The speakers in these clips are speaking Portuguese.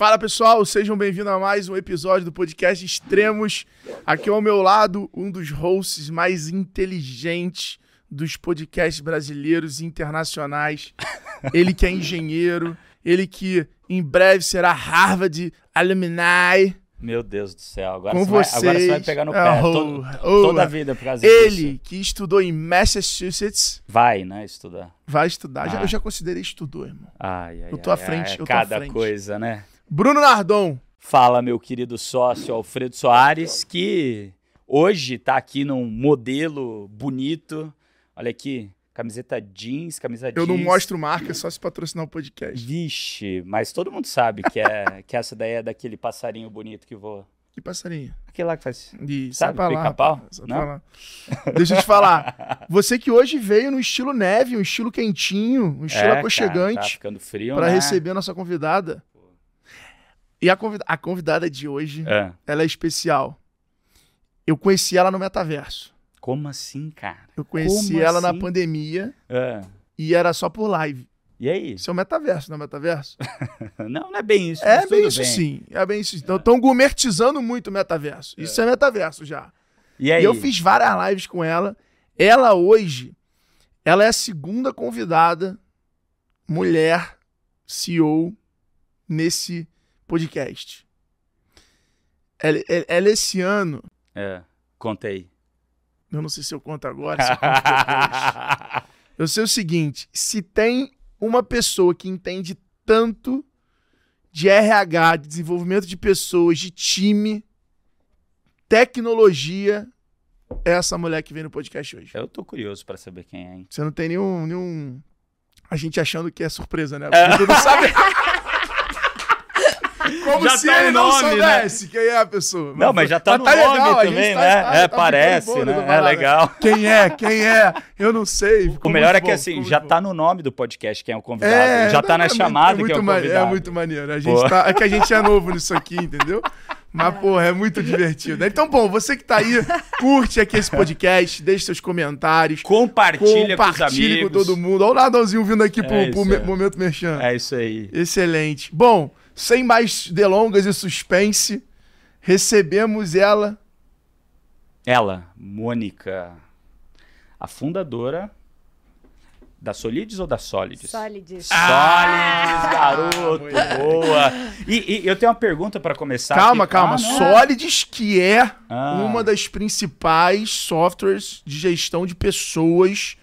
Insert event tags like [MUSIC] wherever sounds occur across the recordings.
Fala pessoal, sejam bem-vindos a mais um episódio do podcast Extremos. Aqui ao meu lado, um dos hosts mais inteligentes dos podcasts brasileiros e internacionais. Ele que é engenheiro, ele que em breve será Harvard Alumni. Meu Deus do céu, agora, Com você, vai, vocês. agora você vai pegar no pé Oh, todo- oh, toda a vida por causa Ele disso. que estudou em Massachusetts, Vai, né, estudar. vai estudar. Já- Ah. eu já considerei estudou, irmão. Ai, ai, Eu tô à ai, frente, ai, eu tô à Cada frente. coisa, né? Bruno Nardon. Fala, meu querido sócio Alfredo Soares, que hoje tá aqui num modelo bonito. Olha aqui, camiseta jeans, camisa Eu jeans. não mostro marca, é só se patrocinar o podcast. Vixe, mas todo mundo sabe que, é, [LAUGHS] que essa daí é daquele passarinho bonito que voa. Que passarinho. Aquele lá que faz... De, Sabe, pica-pau? rapaz, sai Não? pra lá. Deixa eu te falar. [LAUGHS] Você que hoje veio no estilo neve, um estilo quentinho, um estilo É, cara, tá aconchegante, ficando frio, pra né? receber a nossa convidada. E a, convida- a convidada de hoje, É. ela é especial. Eu conheci ela no metaverso. Como assim, cara? Eu conheci Como ela na assim? pandemia É. e era só por live. E aí? Isso é o metaverso, não é metaverso? [LAUGHS] Não, não é bem isso. É bem isso bem. sim. É bem isso. Então estão gourmetizando muito o metaverso. Isso é metaverso já. E aí? E eu fiz várias lives com ela. Ela hoje, ela é a segunda convidada mulher CEO nesse podcast. Ela, ela- ela esse ano, É, contei. eu não sei se eu conto agora, se eu conto depois. [LAUGHS] Eu sei o seguinte, se tem uma pessoa que entende tanto de RH, de desenvolvimento de pessoas, de time, tecnologia, é essa mulher que vem no podcast hoje. eu tô curioso pra saber quem é, hein? Você não tem nenhum, nenhum. A gente achando que é surpresa, né? É. [LAUGHS] Porque tu não sabe. [LAUGHS] Como Já se tá ele o não nome, soubesse quem é a pessoa. Não, mas já tá no tá nome legal, também, tá- né? tá- é, tá parece, ficando bom né? essa É legal. Quem é? Quem é? Eu não sei. O melhor é que bom, assim, já tá bom. no nome do podcast quem é o convidado. É, já tá não, na é chamada é muito quem é o mane- convidado. É muito maneiro. A gente tá, é que a gente é novo nisso aqui, entendeu? Mas, porra, é muito divertido. Então, bom, você que tá aí, curte aqui esse podcast, deixe seus comentários. Compartilha, com os Compartilhe com, amigos. todo mundo. Olha o Nadãozinho vindo aqui pro, É pro isso, me- é. momento merchan. É isso aí. Excelente. Bom, sem mais delongas e suspense, recebemos ela. Ela, Mônica, a fundadora da Solides ou da Solides? Solids. Solides, garoto, mulher. boa. E, e eu tenho uma pergunta pra começar. calma, aqui. calma. Ah, não. Solids, que é Ah. uma das principais softwares de gestão de pessoas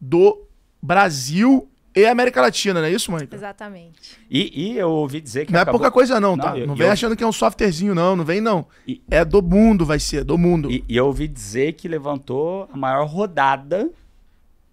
do Brasil e América Latina, não é isso, Mônica? Exatamente. E, e eu ouvi dizer que Não é acabou- pouca coisa, não, tá? Não, eu- não vem eu- achando que é um softwarezinho, não. Não vem, não. E- É do mundo, vai ser, do mundo. E, e eu ouvi dizer que levantou a maior rodada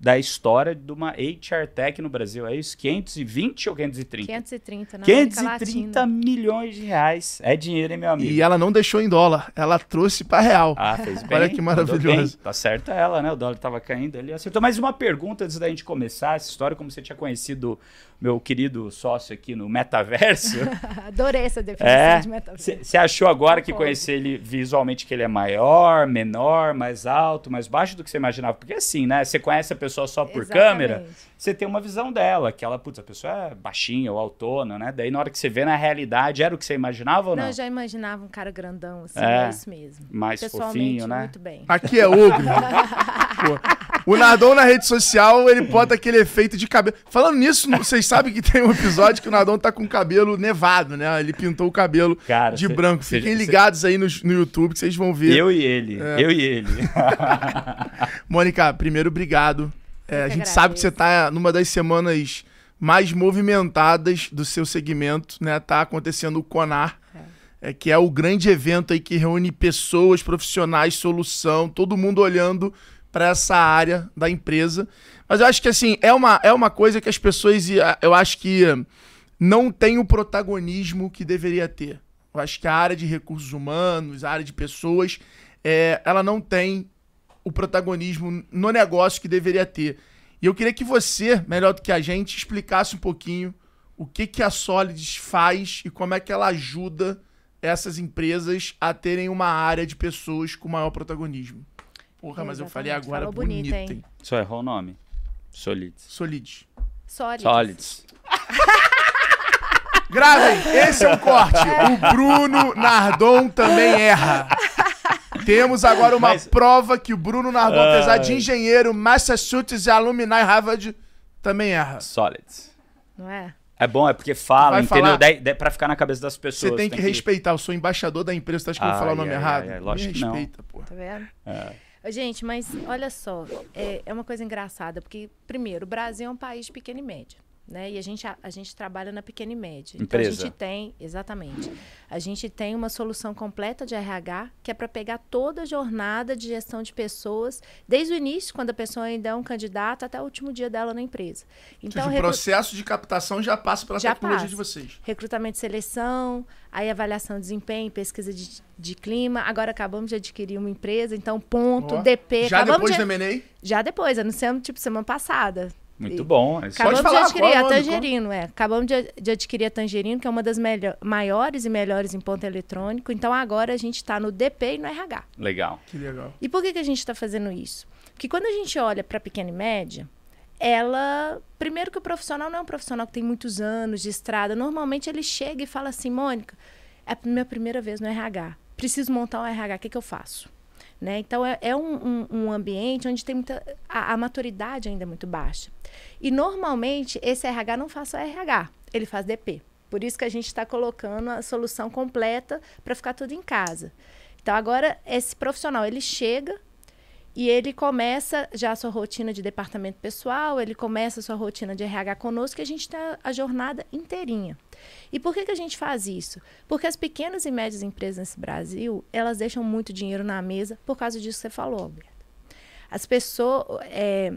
da história de uma HR Tech no Brasil. É isso? 520 ou 530? 530 na América 530 Latina. milhões de reais. É dinheiro, hein, meu amigo? E ela não deixou em dólar, ela trouxe pra real. Ah, fez [LAUGHS] bem. Olha que maravilhoso. Tá certa ela, né? O dólar tava caindo ali. Acertou. Mais uma pergunta antes da gente começar essa história, como você tinha conhecido meu querido sócio aqui no metaverso. [LAUGHS] Adorei essa definição É. de metaverso. Você achou agora que conhecer ele visualmente que ele é maior, menor, mais alto, mais baixo do que você imaginava? Porque assim, né? Você conhece a pessoa só por câmera, Exatamente. você tem uma visão dela, que ela, putz, a pessoa é baixinha ou autona, né? Daí na hora que você vê na realidade, era o que você imaginava ou não? Não, eu já imaginava um cara grandão, assim, É. é, isso mesmo. Mais Pessoalmente, fofinho, né? muito bem. Aqui é ogro. [LAUGHS] O Nadon na rede social, ele bota aquele efeito de cabelo. Falando nisso, vocês sabem que tem um episódio que o Nadon tá com o cabelo nevado, né? Ele pintou o cabelo Cara, de cê- branco. cê- Fiquem cê- ligados aí no, no YouTube que vocês vão ver. Eu e ele, É. eu e ele. [LAUGHS] [LAUGHS] Mônica, primeiro, obrigado. É, a gente sabe que você agradeço. tá numa das semanas mais movimentadas do seu segmento, né? Tá acontecendo o Conar, é, que é o grande evento aí que reúne pessoas, profissionais, solução, todo mundo olhando para essa área da empresa. Mas eu acho que assim, é uma, é uma coisa que as pessoas, eu acho que não tem o protagonismo que deveria ter. Eu acho que a área de recursos humanos, a área de pessoas, é, ela não tem o protagonismo no negócio que deveria ter. E eu queria que você, melhor do que a gente, explicasse um pouquinho o que, que a Solids faz e como é que ela ajuda essas empresas a terem uma área de pessoas com maior protagonismo. Porra, mas eu falei Exatamente. agora Falou bonito, bonito, hein? hein? Só errou o nome. Solids. Solids. Solids. Solids. Gravem, esse é um corte. O Bruno Nardon também erra. [LAUGHS] Temos agora uma Mas- prova que o Bruno Nardon, apesar de engenheiro, Massachusetts e alumni Harvard, também erra. Solid. Não é? É bom, é porque fala, entendeu? falar- Daí, daí, pra ficar na cabeça das pessoas. Você tem que respeitar. Eu sou embaixador da empresa, você acha que eu vou falar o nome ai, errado? ai, ai, lógico Me que não. respeita, pô. Tá vendo? É. Gente, mas olha só, é, é uma coisa engraçada, porque, primeiro, o Brasil é um país de pequena e média. Né? E a gente, a, a gente trabalha na pequena e média. Então a Empresa. gente tem, exatamente. A gente tem uma solução completa de RH, que é para pegar toda a jornada de gestão de pessoas, desde o início, quando a pessoa ainda é um candidato, até o último dia dela na empresa. Então, seja, o processo de captação já passa pela Já tecnologia passa. de vocês. recrutamento e seleção, aí avaliação de desempenho, pesquisa de, de clima. Agora acabamos de adquirir uma empresa, então ponto, Ó, DP. Já acabamos depois de... do M&A? Já depois, anunciamos tipo semana passada. Muito bom. é isso. Acabamos falar, de adquirir qual é o a? Tangerino, é. Acabamos de, de adquirir a Tangerino, que é uma das maiores e melhores em ponto eletrônico. Então agora a gente está no DP e no RH. Legal. Que legal. E por que, que a gente está fazendo isso? Porque quando a gente olha para pequena e média, ela. Primeiro que o profissional não é um profissional que tem muitos anos de estrada. Normalmente ele chega e fala assim, Mônica, é a minha primeira vez no RH. Preciso montar um RH, o que, que eu faço? Né? Então, é, é um, um- um ambiente onde tem muita. A, a maturidade ainda é muito baixa. E normalmente esse RH não faz só RH, ele faz DP. Por isso que a gente está colocando a solução completa para ficar tudo em casa. Então, agora, esse profissional, ele chega e ele começa já a sua rotina de departamento pessoal, ele começa a sua rotina de RH conosco, e a gente está a jornada inteirinha. E por que, que a gente faz isso? Porque as pequenas e médias empresas nesse Brasil, elas deixam muito dinheiro na mesa por causa disso que você falou, Alberto. As pessoas... é,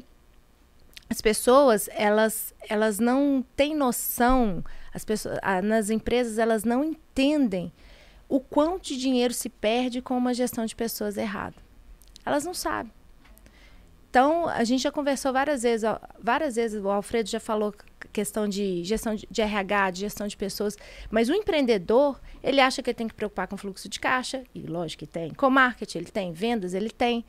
as pessoas, elas, elas não têm noção, as pessoas, ah, nas empresas, elas não entendem o quanto de dinheiro se perde com uma gestão de pessoas errada. Elas não sabem. Então, a gente já conversou várias vezes, ó, várias vezes o Alfredo já falou questão de gestão de, de RH, de gestão de pessoas, mas o empreendedor, ele acha que ele tem que preocupar com fluxo de caixa, e lógico que tem, com marketing ele tem, vendas ele tem,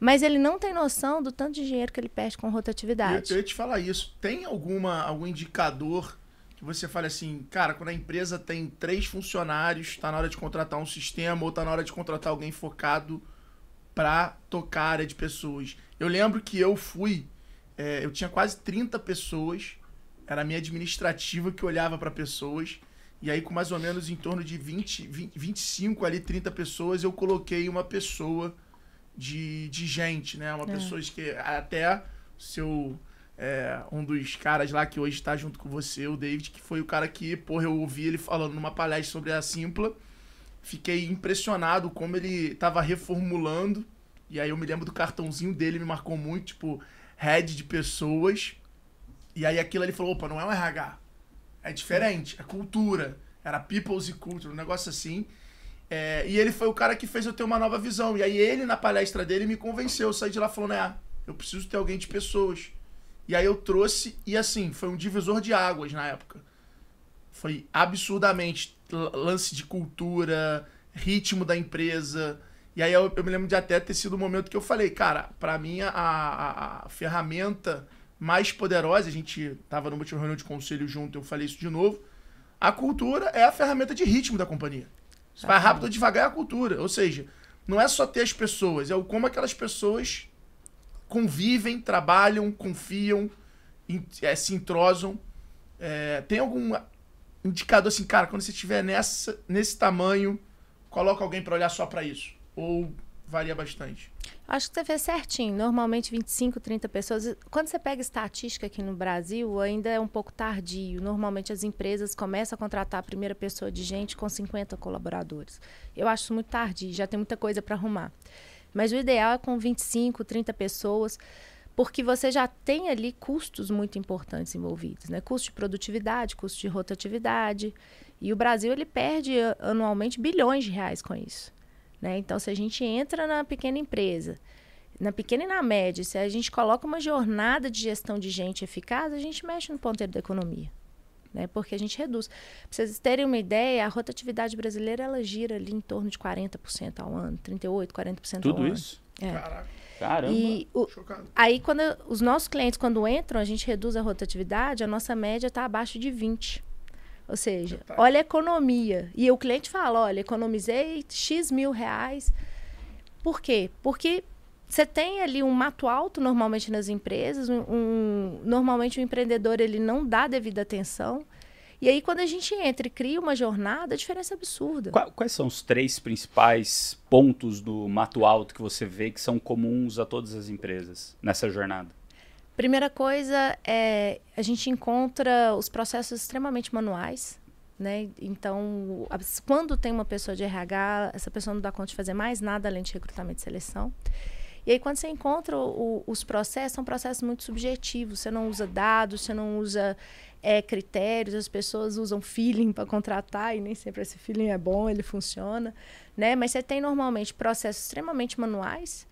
mas ele não tem noção do tanto de dinheiro que ele perde com Eu, rotatividade. eu ia te falar isso. Tem alguma, algum indicador que você fale assim, cara, quando a empresa tem três funcionários, tá na hora de contratar um sistema ou tá na hora de contratar alguém focado pra tocar a área de pessoas. Eu lembro que eu fui, é, eu tinha quase 30 pessoas, era a minha administrativa que olhava pra pessoas, e aí com mais ou menos em torno de 20, 20 25 ali, 30 pessoas, eu coloquei uma pessoa de, de gente, né? Uma pessoa que até seu é, um dos caras lá que hoje tá junto com você, o David, que foi o cara que, porra, eu ouvi ele falando numa palestra sobre a Simpla. Fiquei impressionado como ele tava reformulando. E aí eu me lembro do cartãozinho dele, me marcou muito, tipo, head de pessoas. E aí aquilo ele falou, opa, não é um RH. É diferente, é cultura. Era people's e culture, um negócio assim. É, e ele foi o cara que fez eu ter uma nova visão. E aí ele, na palestra dele, me convenceu. Eu saí de lá falando, é, eu preciso ter alguém de pessoas. E aí eu trouxe, e assim, foi um divisor de águas na época. Foi absurdamente lance de cultura, ritmo da empresa. E aí eu, eu me lembro de até ter sido o momento que eu falei, cara, pra mim a, a- a ferramenta mais poderosa, a gente tava numa última reunião de conselho junto, eu falei isso de novo. A cultura é a ferramenta de ritmo da companhia. Se vai rápido ou devagar é a cultura. Ou seja, não é só ter as pessoas, é o como aquelas pessoas convivem, trabalham, confiam, eh, se entrosam. É, tem algum indicador assim, cara, quando você estiver nessa, nesse tamanho, coloca alguém pra olhar só pra isso? Ou varia bastante? Acho que você fez certinho. Normalmente 25, 30 pessoas. Quando você pega estatística aqui no Brasil, ainda é um pouco tardio. Normalmente as empresas começam a contratar a primeira pessoa de gente com 50 colaboradores. Eu acho muito tardio, já tem muita coisa para arrumar. Mas o ideal é com 25, 30 pessoas, porque você já tem ali custos muito importantes envolvidos, né? Custo de produtividade, custo de rotatividade. E o Brasil ele perde anualmente bilhões de reais com isso. Né? Então, se a gente entra na pequena empresa, na pequena e na média, se a gente coloca uma jornada de gestão de gente eficaz, a gente mexe no ponteiro da economia. Né? Porque a gente reduz. Para vocês terem uma ideia, a rotatividade brasileira ela gira ali em torno de 40% ao ano, 38%, 40% ao Tudo ano. isso? É. Caraca, Caramba. E o- chocado. aí, quando os nossos clientes, quando entram, a gente reduz a rotatividade, a nossa média está abaixo de 20. Ou seja, olha a economia. E o cliente fala: olha, economizei X mil reais. Por quê? Porque você tem ali um mato alto normalmente nas empresas, um, um, normalmente o empreendedor ele não dá devida atenção. E aí, quando a gente entra e cria uma jornada, a diferença é absurda. Quais são os três principais pontos do mato alto que você vê que são comuns a todas as empresas nessa jornada? Primeira coisa é a gente encontra os processos extremamente manuais. Né? Então, quando tem uma pessoa de RH, essa pessoa não dá conta de fazer mais nada além de recrutamento e seleção. E aí, quando você encontra o, os processos, são processos muito subjetivos. Você não usa dados, você não usa é, critérios, as pessoas usam feeling para contratar e nem sempre esse feeling é bom, ele funciona. Né? Mas você tem normalmente processos extremamente manuais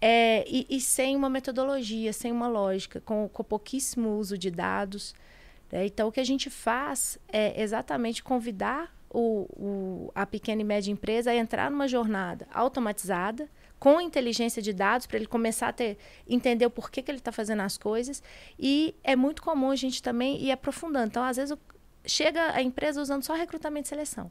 é, e, e, sem uma metodologia, sem uma lógica, com, com pouquíssimo uso de dados. Né? Então, o que a gente faz é exatamente convidar o, o, a pequena e média empresa a entrar numa jornada automatizada, com inteligência de dados, para ele começar a ter, entender o porquê que ele está fazendo as coisas. E é muito comum a gente também ir aprofundando. Então, às vezes, chega a empresa usando só recrutamento e seleção.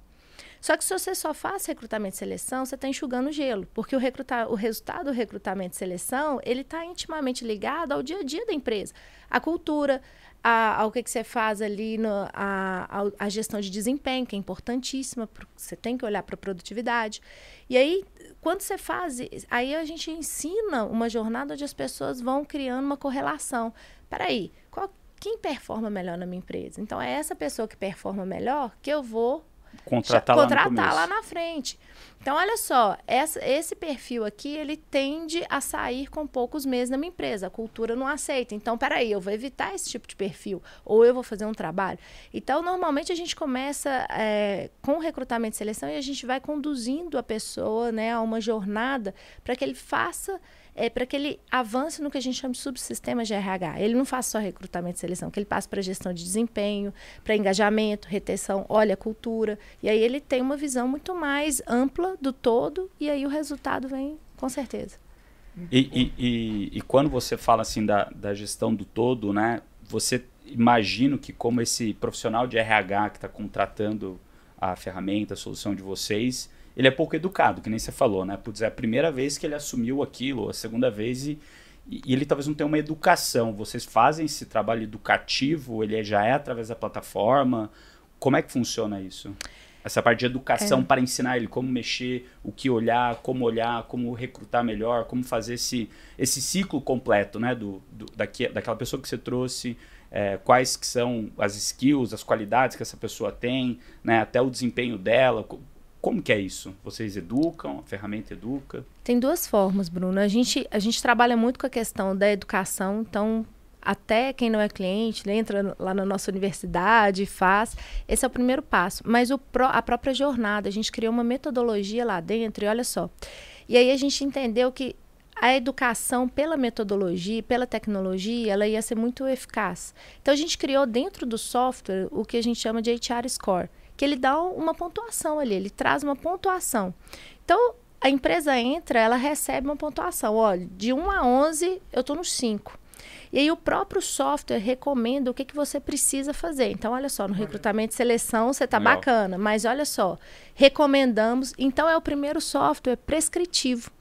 Só que se você só faz recrutamento e seleção, você está enxugando gelo, porque o, recrutar, o resultado do recrutamento e seleção, ele está intimamente ligado ao dia a dia da empresa. A cultura, a, ao que, que você faz ali, no, a, a, a gestão de desempenho, que é importantíssima, você tem que olhar para a produtividade. E aí, quando você faz, aí a gente ensina uma jornada onde as pessoas vão criando uma correlação. Peraí, qual, quem performa melhor na minha empresa? Então, é essa pessoa que performa melhor que eu vou contratar, contratar lá, lá, na frente. Então, olha só, essa, esse perfil aqui, ele tende a sair com poucos meses na minha empresa. A cultura não aceita. Então, peraí, eu vou evitar esse tipo de perfil. Ou eu vou fazer um trabalho. Então, normalmente, a gente começa é, com recrutamento e seleção e a gente vai conduzindo a pessoa né, a uma jornada para que ele faça é para que ele avance no que a gente chama de subsistemas de RH. Ele não faz só recrutamento e seleção, que ele passa para gestão de desempenho, para engajamento, retenção, olha, cultura. E aí ele tem uma visão muito mais ampla do todo e aí o resultado vem com certeza. E, e, e, e quando você fala assim da, da gestão do todo, né? Você imagina que como esse profissional de RH que está contratando a ferramenta, a solução de vocês, ele é pouco educado, que nem você falou, né? Putz, é a primeira vez que ele assumiu aquilo, a segunda vez e, e ele talvez não tenha uma educação. Vocês fazem esse trabalho educativo, ele já é através da plataforma? Como é que funciona isso? Essa parte de educação é. para ensinar ele como mexer, o que olhar, como olhar, como recrutar melhor, como fazer esse, esse ciclo completo, né? Do, do daqui, daquela pessoa que você trouxe, é, quais que são as skills, as qualidades que essa pessoa tem, né? Até o desempenho dela como que é isso? Vocês educam? A ferramenta educa? Tem duas formas, Bruno. A gente, a gente trabalha muito com a questão da educação, então até quem não é cliente entra lá na nossa universidade faz. Esse é o primeiro passo. Mas o pro, a própria jornada, a gente criou uma metodologia lá dentro e olha só. E aí a gente entendeu que a educação pela metodologia, pela tecnologia, ela ia ser muito eficaz. Então a gente criou dentro do software o que a gente chama de HR Score que ele dá uma pontuação ali, ele traz uma pontuação. Então, a empresa entra, ela recebe uma pontuação. Olha, de 1 a 11, eu estou nos 5. E aí o próprio software recomenda o que, que você precisa fazer. Então, olha só, no recrutamento e seleção você está bacana, mas olha só, recomendamos. Então, é o primeiro software prescritivo.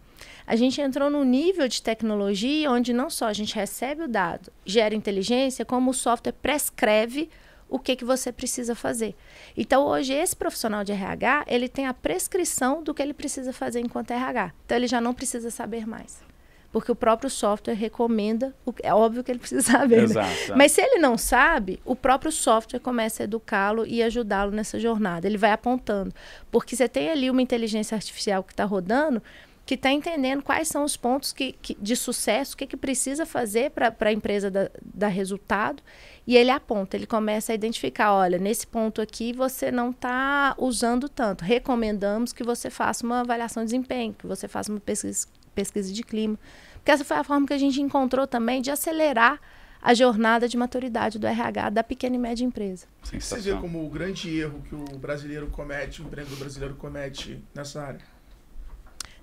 A gente entrou num nível de tecnologia onde não só a gente recebe o dado, gera inteligência, como o software prescreve o que, que você precisa fazer. Então, hoje, esse profissional de RH, ele tem a prescrição do que ele precisa fazer enquanto RH. Então, ele já não precisa saber mais. Porque o próprio software recomenda, o, é óbvio que ele precisa [LAUGHS] saber. Né? Exato. Né? Mas se ele não sabe, o próprio software começa a educá-lo e ajudá-lo nessa jornada. Ele vai apontando. Porque você tem ali uma inteligência artificial que está rodando, que está entendendo quais são os pontos que, que de sucesso, o que, que precisa fazer para a empresa dar, dar resultado. E ele aponta, ele começa a identificar, olha, nesse ponto aqui você não está usando tanto. Recomendamos que você faça uma avaliação de desempenho, que você faça uma pesquisa, pesquisa de clima. Porque essa foi a forma que a gente encontrou também de acelerar a jornada de maturidade do RH da pequena e média empresa. Você vê como o grande erro que o brasileiro comete, o empreendedor brasileiro comete nessa área?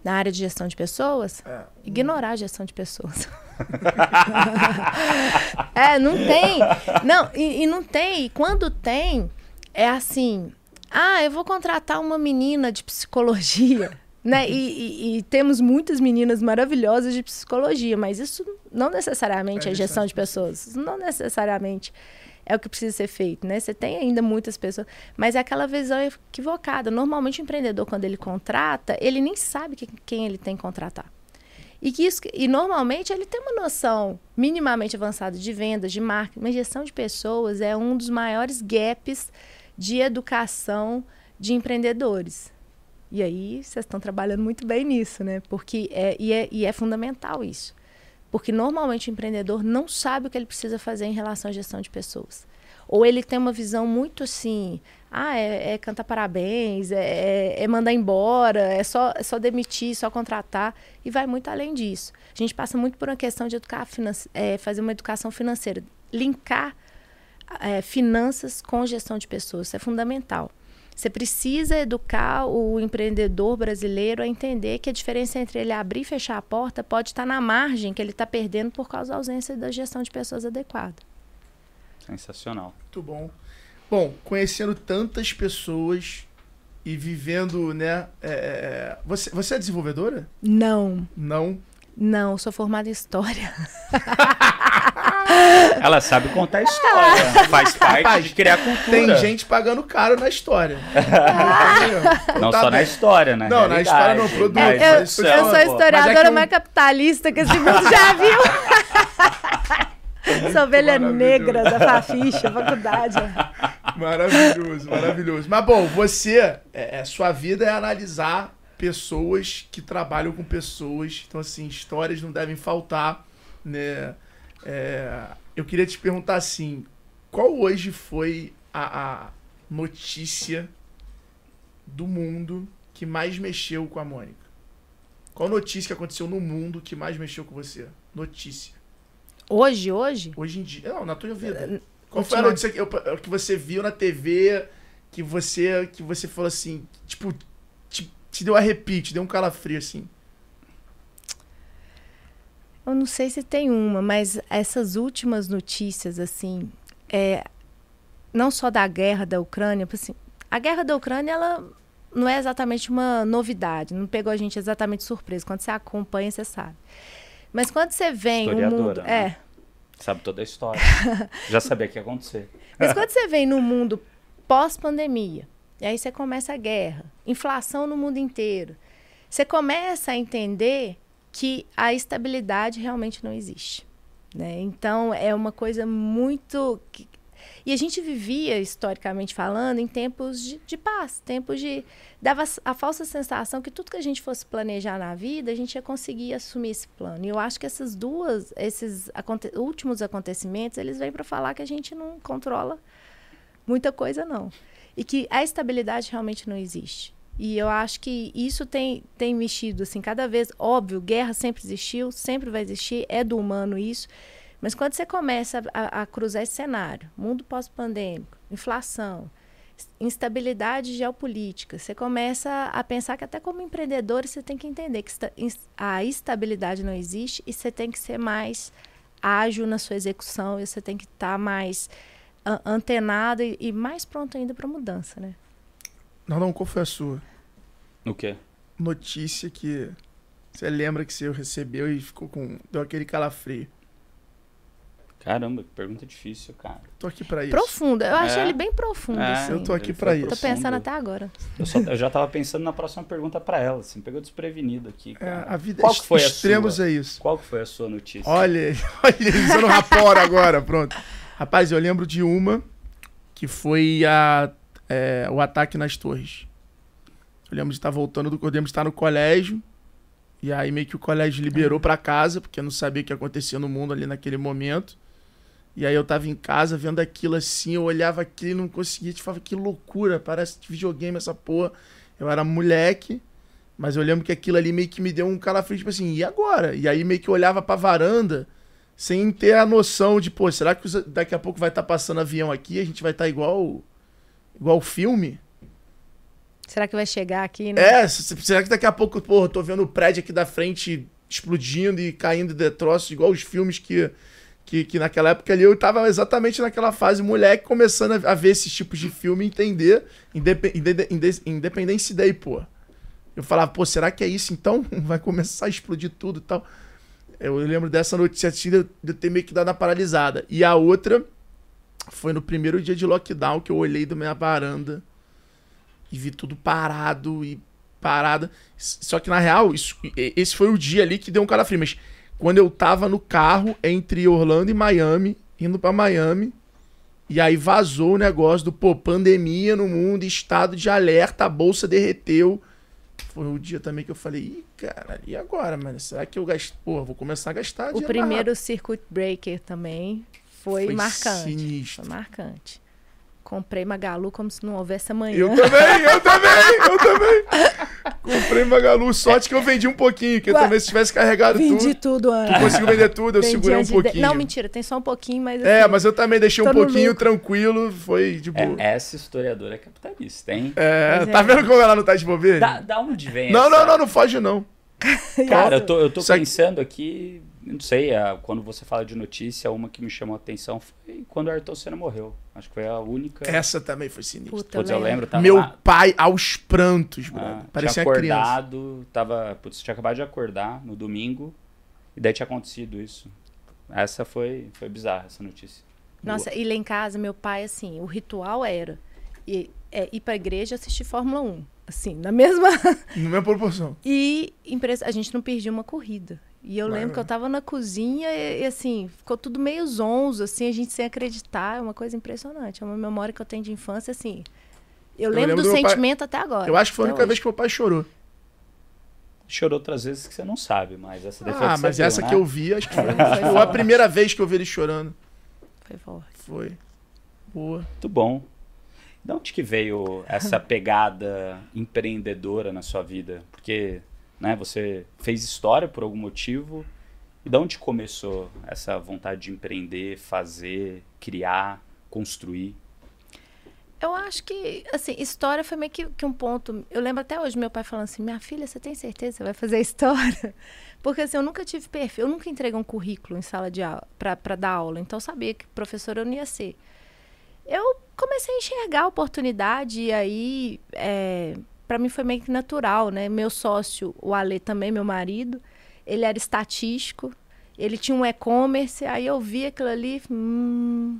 Na área de gestão de pessoas, é. ignorar a gestão de pessoas. [LAUGHS] é, não tem. Não, e, e, não tem. E quando tem, é assim: ah, eu vou contratar uma menina de psicologia. [LAUGHS] Né? E, e, e, temos muitas meninas maravilhosas de psicologia, mas isso não necessariamente é, é gestão de pessoas. Não necessariamente é o que precisa ser feito, né? Você tem ainda muitas pessoas, mas é aquela visão equivocada. Normalmente o empreendedor, quando ele contrata, ele nem sabe que, quem ele tem que contratar. E, que isso, e normalmente ele tem uma noção minimamente avançada de vendas, de marketing, mas gestão de pessoas é um dos maiores gaps de educação de empreendedores. E aí vocês estão trabalhando muito bem nisso, né? Porque é, e, é, e é fundamental isso. Porque normalmente o empreendedor não sabe o que ele precisa fazer em relação à gestão de pessoas. Ou ele tem uma visão muito assim, ah, é, é cantar parabéns, é, é, é, mandar embora, é só, é só demitir, só contratar, e vai muito além disso. A gente passa muito por uma questão de educar, é, fazer uma educação financeira, linkar é, finanças com gestão de pessoas, isso é fundamental. Você precisa educar o empreendedor brasileiro a entender que a diferença entre ele abrir e fechar a porta pode estar na margem que ele está perdendo por causa da ausência da gestão de pessoas adequada. Sensacional. Muito bom. Bom, conhecendo tantas pessoas e vivendo, né? É, é, é você, você é desenvolvedora? Não. Não? Não, sou formada em História. [LAUGHS] Ela sabe contar história. Faz parte Rapaz, de criar cultura. Tem gente pagando caro na história. [LAUGHS] não tá só bem. na história, né? Não, na história no produto. É, eu, eu, sou historiadora é mais capitalista que esse mundo já viu. [LAUGHS] Sou ovelha negra da Faficha, faculdade. Maravilhoso, maravilhoso. Mas bom, você, é, é, sua vida é analisar pessoas que trabalham com pessoas. Então, assim, histórias não devem faltar, né? É, eu queria te perguntar assim, qual hoje foi a, a notícia do mundo que mais mexeu com a Mônica? Qual notícia que aconteceu no mundo que mais mexeu com você? Notícia. Hoje, hoje? Hoje em dia. Não, na tua vida. É, Qual foi a notícia que, que você viu na TV que você que você falou assim, tipo, te, te deu arrepio, te deu um calafrio assim? Eu não sei se tem uma, mas essas últimas notícias, assim, é, não só da guerra da Ucrânia, assim, a guerra da Ucrânia, ela não é exatamente uma novidade, não pegou a gente exatamente surpresa. Quando você acompanha, você sabe. Mas quando você vem o mundo, né? é, sabe toda a história, já sabia o que ia acontecer. Mas quando você vem no mundo pós-pandemia, e aí você começa a guerra, inflação no mundo inteiro, você começa a entender que a estabilidade realmente não existe. Né? Então, é uma coisa muito. E a gente vivia, historicamente falando, em tempos de, de, paz, tempos de. dava a falsa sensação que tudo que a gente fosse planejar na vida, a gente ia conseguir assumir esse plano. E eu acho que essas duas, esses aconte últimos acontecimentos, eles vêm para falar que a gente não controla muita coisa, não. E que a estabilidade realmente não existe. E eu acho que isso tem, tem mexido, assim, cada vez. Óbvio, guerra sempre existiu, sempre vai existir, é do humano isso. Mas quando você começa a, a cruzar esse cenário, mundo pós-pandêmico, inflação, instabilidade geopolítica, você começa a pensar que até como empreendedor você tem que entender que a estabilidade não existe e você tem que ser mais ágil na sua execução e você tem que estar tá mais antenado e, e mais pronto ainda para mudança, né? Não, não, qual foi a sua? O quê? Notícia que você lembra que você recebeu e ficou com. deu aquele calafrio. Caramba, que pergunta difícil, cara. Tô aqui pra isso. Profunda. Eu achei é. ele bem profundo, é, assim. Eu tô aqui pra isso. Tô pensando até agora. Eu, só, eu, já tava pensando na próxima pergunta pra ela, assim. Pegou desprevenido aqui, é, cara. É, a vida Qual que foi extremos a é isso. Qual que foi a sua notícia? Olha, [LAUGHS] olha, usando rapor agora, pronto. Rapaz, eu lembro de uma que foi a, é, o ataque nas torres. Eu lembro de estar voltando do lembro de estar no colégio. E aí meio que o colégio liberou para casa, porque não sabia o que acontecia no mundo ali naquele momento. E aí eu tava em casa vendo aquilo assim, eu olhava aquilo e não conseguia, te falava que loucura, parece videogame essa porra. Eu era moleque, mas eu lembro que aquilo ali meio que me deu um calafrio, tipo assim, e agora? E aí meio que eu olhava pra varanda, sem ter a noção de, pô, será que daqui a pouco vai estar tá passando avião aqui, a gente vai estar tá igual igual filme? Será que vai chegar aqui, né? É, será que daqui a pouco, pô, tô vendo o prédio aqui da frente explodindo e caindo de troços, igual os filmes que, Que, que naquela época ali eu tava exatamente naquela fase moleque, começando a, a ver esses tipos de filme e entender independ, independência Day, pô. Eu falava, pô, será que é isso então? [LAUGHS] Vai começar a explodir tudo e tal. Eu lembro dessa notícia assim, de eu ter meio que dado uma paralisada. E a outra foi no primeiro dia de lockdown que eu olhei da minha varanda e vi tudo parado e parada. Só que na real, isso, esse foi o dia ali que deu um calafrio. Mas quando eu tava no carro entre Orlando e Miami, indo para Miami, e aí vazou o negócio do, pô, pandemia no mundo, estado de alerta, a bolsa derreteu. Foi o dia também que eu falei, ih, cara, e agora, mano? Será que eu gasto? Pô, vou começar a gastar O primeiro circuit breaker também foi, foi marcante. Sinistro. Foi marcante. Comprei Magalu como se não houvesse amanhã. Eu também, eu também, eu também. Comprei Magalu, sorte que eu vendi um pouquinho, porque também se tivesse carregado vendi tudo. Vendi tudo antes. Tu conseguiu vender tudo, eu vendi segurei um pouquinho. De... Não, mentira, tem só um pouquinho, mas. É, assim, é, mas eu também deixei um pouquinho tranquilo, foi de boa. É, essa historiadora é capitalista, hein? É, tá é. vendo como ela não tá de bobeira? Da, da onde vem Não, essa... não, não, não foge não. [LAUGHS] Cara, eu tô, eu tô pensando aqui não sei, a, quando você fala de notícia, uma que me chamou a atenção foi quando o Ayrton Senna morreu. Acho que foi a única. Essa também foi sinistra. Puta, putz, eu lembro. Tava Meu lá... pai aos prantos, mano. Ah, Parecia tinha acordado, criança. tava, putz, tinha acabado de acordar no domingo e daí tinha acontecido isso. Essa foi, foi bizarra, essa notícia. Nossa, Boa. e lá em casa, meu pai, assim, o ritual era ir, é, ir pra igreja assistir Fórmula 1. Assim, na mesma. [LAUGHS] Na mesma proporção. E a gente não perdia uma corrida. E eu lembro que eu tava na cozinha e, e, assim, ficou tudo meio zonzo, assim, a gente sem acreditar. É uma coisa impressionante. É uma memória que eu tenho de infância, assim. Eu, eu lembro, lembro, do, do sentimento pai... até agora. Eu acho que foi a única hoje. vez que meu pai chorou. Chorou outras vezes que você não sabe, mas essa Ah, mas viu, essa né? que eu vi, acho que [LAUGHS] foi, foi a primeira vez que eu vi ele chorando. Foi forte. Foi. Boa. Muito bom. De onde que veio essa [LAUGHS] pegada empreendedora na sua vida? Porque né? Você fez história por algum motivo. E de onde começou essa vontade de empreender, fazer, criar, construir? Eu acho que, assim, história foi meio que, que, um ponto. Eu lembro até hoje meu pai falando assim: minha filha, você tem certeza que você vai fazer [LAUGHS] história? Porque, assim, eu nunca tive perfil, eu nunca entreguei um currículo em sala de aula para dar aula, então eu sabia que professora eu não ia ser. Eu comecei a enxergar a oportunidade e aí é, para mim foi meio que natural, né? Meu sócio, o Ale também, meu marido, ele era estatístico, ele tinha um e-commerce, aí eu vi aquilo ali, hum...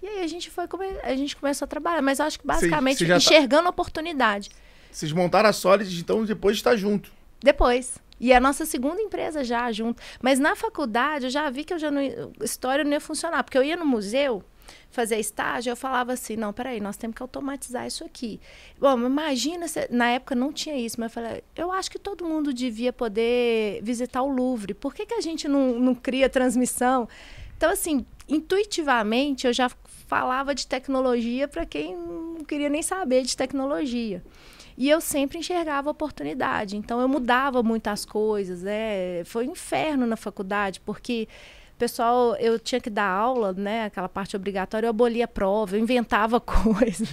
E aí a gente foi, a gente começou a trabalhar, mas eu acho que basicamente cê, cê tá enxergando tá... oportunidade. Vocês montaram a Solid, então depois de estar junto. Depois. E é a nossa segunda empresa já junto. Mas na faculdade eu já vi que eu já não, história não ia funcionar, porque eu ia no museu, fazer estágio, eu falava assim, não, peraí, nós temos que automatizar isso aqui. Bom, imagina, se, na época não tinha isso, mas eu falei, eu acho que todo mundo devia poder visitar o Louvre. Por que, que a gente não, não cria transmissão? Então, assim, intuitivamente, eu já falava de tecnologia para quem não queria nem saber de tecnologia. E eu sempre enxergava oportunidade. Então, eu mudava muitas coisas. Né? Foi um inferno na faculdade, porque pessoal, eu tinha que dar aula, né? Aquela parte obrigatória, eu abolia prova, eu inventava [LAUGHS] coisas.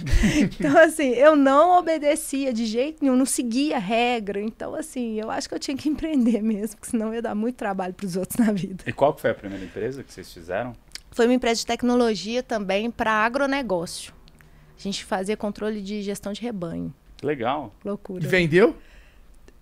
então, assim, eu não obedecia de jeito nenhum, não seguia a regra. Então, assim, eu acho que eu tinha que [LAUGHS] empreender mesmo, porque senão ia dar muito trabalho para os outros na vida. E qual foi a primeira empresa que vocês fizeram? Foi uma empresa de tecnologia também para agronegócio. A gente fazia controle de gestão de rebanho. Legal. Loucura. E vendeu?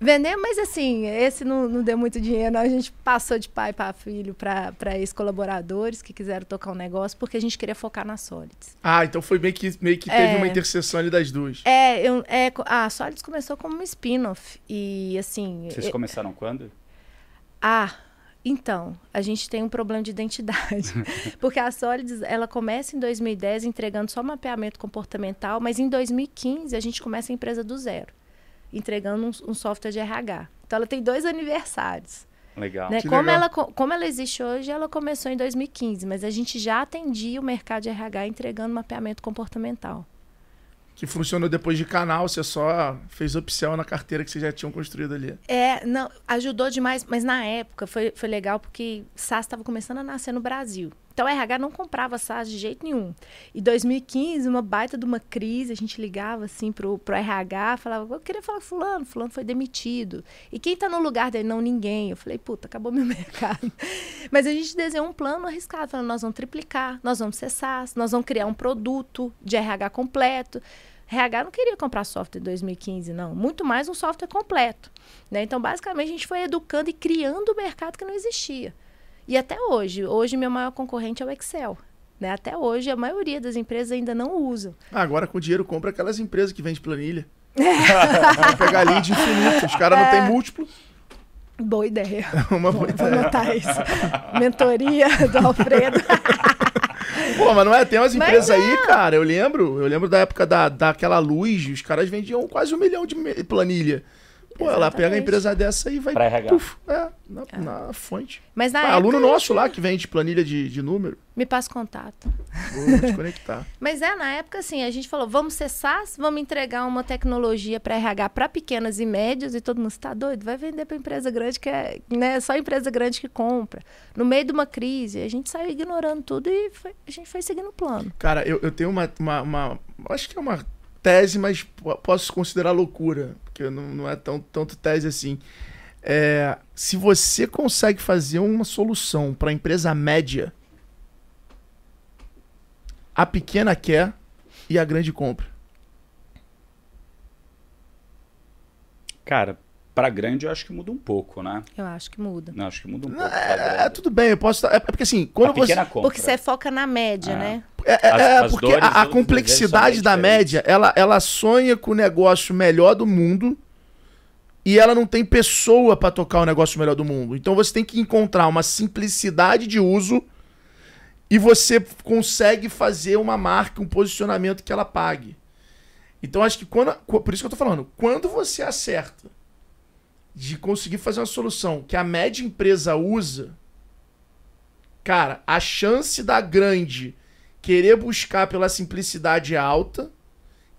Vender, mas assim, esse não, não deu muito dinheiro, não. A gente passou de pai para filho para ex-colaboradores que quiseram tocar um negócio, porque a gente queria focar na Solids. Ah, então foi meio que, meio que teve é, uma interseção ali das duas. É, eu, é a Solids começou como um spin-off. E assim. Vocês eu, começaram quando? Ah, então, a gente tem um problema de identidade. [LAUGHS] Porque a Solids, ela começa em 2010 entregando só mapeamento comportamental, mas em 2015 a gente começa a empresa do zero entregando um, um software de RH. Então ela tem dois aniversários. Legal. Né? Como, legal. Ela, como ela existe hoje, ela começou em 2015, mas a gente já atendia o mercado de RH entregando mapeamento comportamental. Que funcionou depois de canal, você só fez opção na carteira que vocês já tinham construído ali. É, não, ajudou demais, mas na época foi, foi legal porque SaaS estava começando a nascer no Brasil. Então, o RH não comprava SaaS de jeito nenhum. Em 2015, uma baita de uma crise, a gente ligava assim pro, pro RH, falava, eu queria falar com fulano, fulano foi demitido. E quem está no lugar dele? Não, ninguém. Eu falei, puta, acabou meu [LAUGHS] mercado. Mas a gente desenhou um plano arriscado, falando, nós vamos triplicar, nós vamos ser SaaS, nós vamos criar um produto de RH completo. RH não queria comprar software em 2015, não. Muito mais um software completo. Né? Então, basicamente, a gente foi educando e criando o mercado que não existia. E até hoje, hoje meu maior concorrente é o Excel. Né? Até hoje, a maioria das empresas ainda não usam. Ah, agora com dinheiro compra aquelas empresas que vendem planilha. [LAUGHS] Vai pegar lead infinito. Os caras é... não têm múltiplo. Boa ideia. [LAUGHS] Uma boa Vou ideia. anotar isso. Mentoria do Alfredo. [LAUGHS] Pô, mas não é? Tem umas empresas aí, cara. Eu lembro, eu lembro da época da, daquela luz, os caras vendiam quase um milhão de planilha. Pô, Exatamente. ela pega a empresa dessa e vai. Pra RH. Puf, é, na, é. na fonte. Mas na ah, época, aluno nosso lá que vende planilha de, de número. Me passa contato. Vou te conectar. [LAUGHS] Mas é, na época, assim, a gente falou: vamos ser SaaS, vamos entregar uma tecnologia para RH para pequenas e médias, e todo mundo está doido, vai vender para empresa grande que é, né, só empresa grande que compra. No meio de uma crise, a gente saiu ignorando tudo e foi, a gente foi seguindo o plano. Cara, eu, eu tenho uma, uma, uma. Acho que é uma tese, mas posso considerar loucura, porque não, não é tão, tanto tese assim. É, se você consegue fazer uma solução para a empresa média, a pequena quer e a grande compra. Cara, para grande eu acho que muda um pouco, né? Eu acho que muda. Não, acho que muda um pouco. É, é, tudo bem, eu posso. É porque assim, quando você. compra. Porque você foca na média, É. né? É, é, As- é, as porque a, a complexidade da média, ela, ela sonha com o negócio melhor do mundo e ela não tem pessoa para tocar o negócio melhor do mundo. Então você tem que encontrar uma simplicidade de uso e você consegue fazer uma marca, um posicionamento que ela pague. Então acho que quando. Por isso que eu tô falando, quando você acerta de conseguir fazer uma solução que a média empresa usa, cara, a chance da grande querer buscar pela simplicidade é alta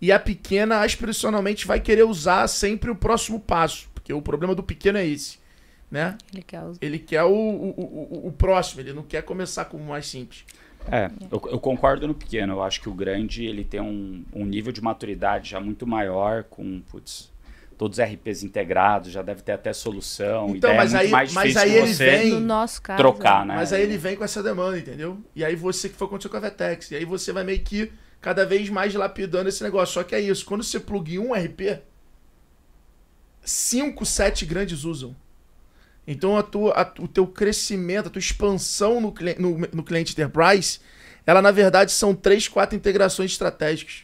e a pequena aspiracionalmente vai querer usar sempre o próximo passo, porque o problema do pequeno é esse, né? Ele quer os... Ele quer o, o, o, o próximo, ele não quer começar com o mais simples. É, eu, eu concordo no pequeno. Eu acho que o grande ele tem um, um nível de maturidade já muito maior, com putz, todos os RPs integrados, já deve ter até solução. Então, ideia mas é muito aí- mais mas difícil aí ele vem- No nosso caso. trocar, né? Mas aí ele vem com essa demanda, entendeu? E aí você que foi acontecer com a Vetex. E aí você vai meio que cada vez mais lapidando esse negócio. Só que é isso, quando você pluga em um RP, 5, 7 grandes usam. Então a tua, a- o teu crescimento, a tua expansão no, no, no cliente enterprise, ela na verdade são 3, 4 integrações estratégicas.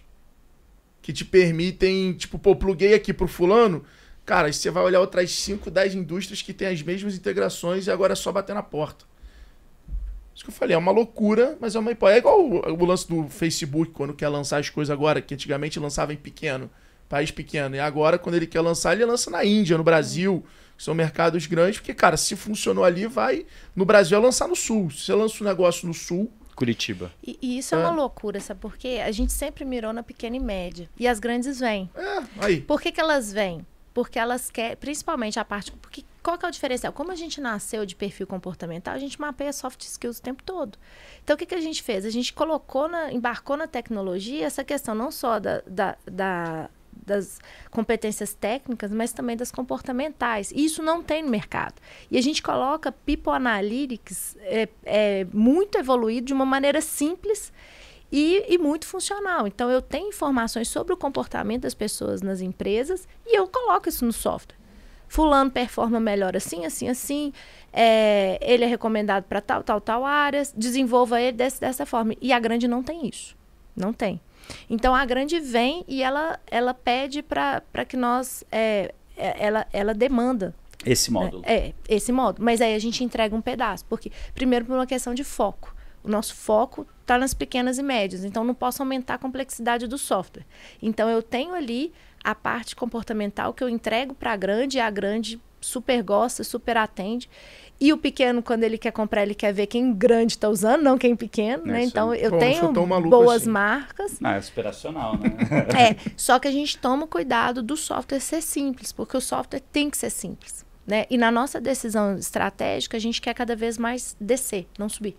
Que te permitem, tipo, pô, pluguei aqui pro fulano, cara, você vai olhar outras 5, 10 indústrias que têm as mesmas integrações e agora é só bater na porta. Isso que eu falei, é uma loucura, mas é uma hipótese. É igual o, o lance do Facebook, quando quer lançar as coisas agora, que antigamente lançava em pequeno, país pequeno. E agora, quando ele quer lançar, ele lança na Índia, no Brasil, que são mercados grandes, porque, cara, se funcionou ali, vai. No Brasil é lançar no sul. Se você lança um negócio no sul, Curitiba. E, e isso é É. uma loucura, sabe? Porque a gente sempre mirou na pequena e média. E as grandes vêm. é, aí. Por que, que elas vêm? Porque elas querem, principalmente a parte. Porque qual que é o diferencial? Como a gente nasceu de perfil comportamental, a gente mapeia soft skills o tempo todo. Então, o que, que a gente fez? A gente colocou, na, embarcou na tecnologia essa questão não só da, da, da- das competências técnicas, mas também das comportamentais. E isso não tem no mercado. E a gente coloca People Analytics é, é, muito evoluído de uma maneira simples e, e muito funcional. Então, eu tenho informações sobre o comportamento das pessoas nas empresas e eu coloco isso no software. Fulano performa melhor assim, assim, assim. é, ele é recomendado para tal, tal, tal áreas. Desenvolva ele desse, dessa forma. E a grande não tem isso. Não tem. Então, a grande vem e ela, ela pede para que nós... é, é, ela, ela demanda Esse módulo. é, esse modo. Mas aí a gente entrega um pedaço. Porque, primeiro, por uma questão de foco. O nosso foco está nas pequenas e médias. Então, não posso aumentar a complexidade do software. Então, eu tenho ali a parte comportamental que eu entrego para a grande e a grande super gosta, super atende. E o pequeno, quando ele quer comprar, ele quer ver quem grande está usando, não quem pequeno, É né? Então, eu tenho boas assim. marcas. Não, é aspiracional, né? É, só que a gente toma cuidado do software ser simples, porque o software tem que ser simples. Né? E na nossa decisão estratégica, a gente quer cada vez mais descer, não subir.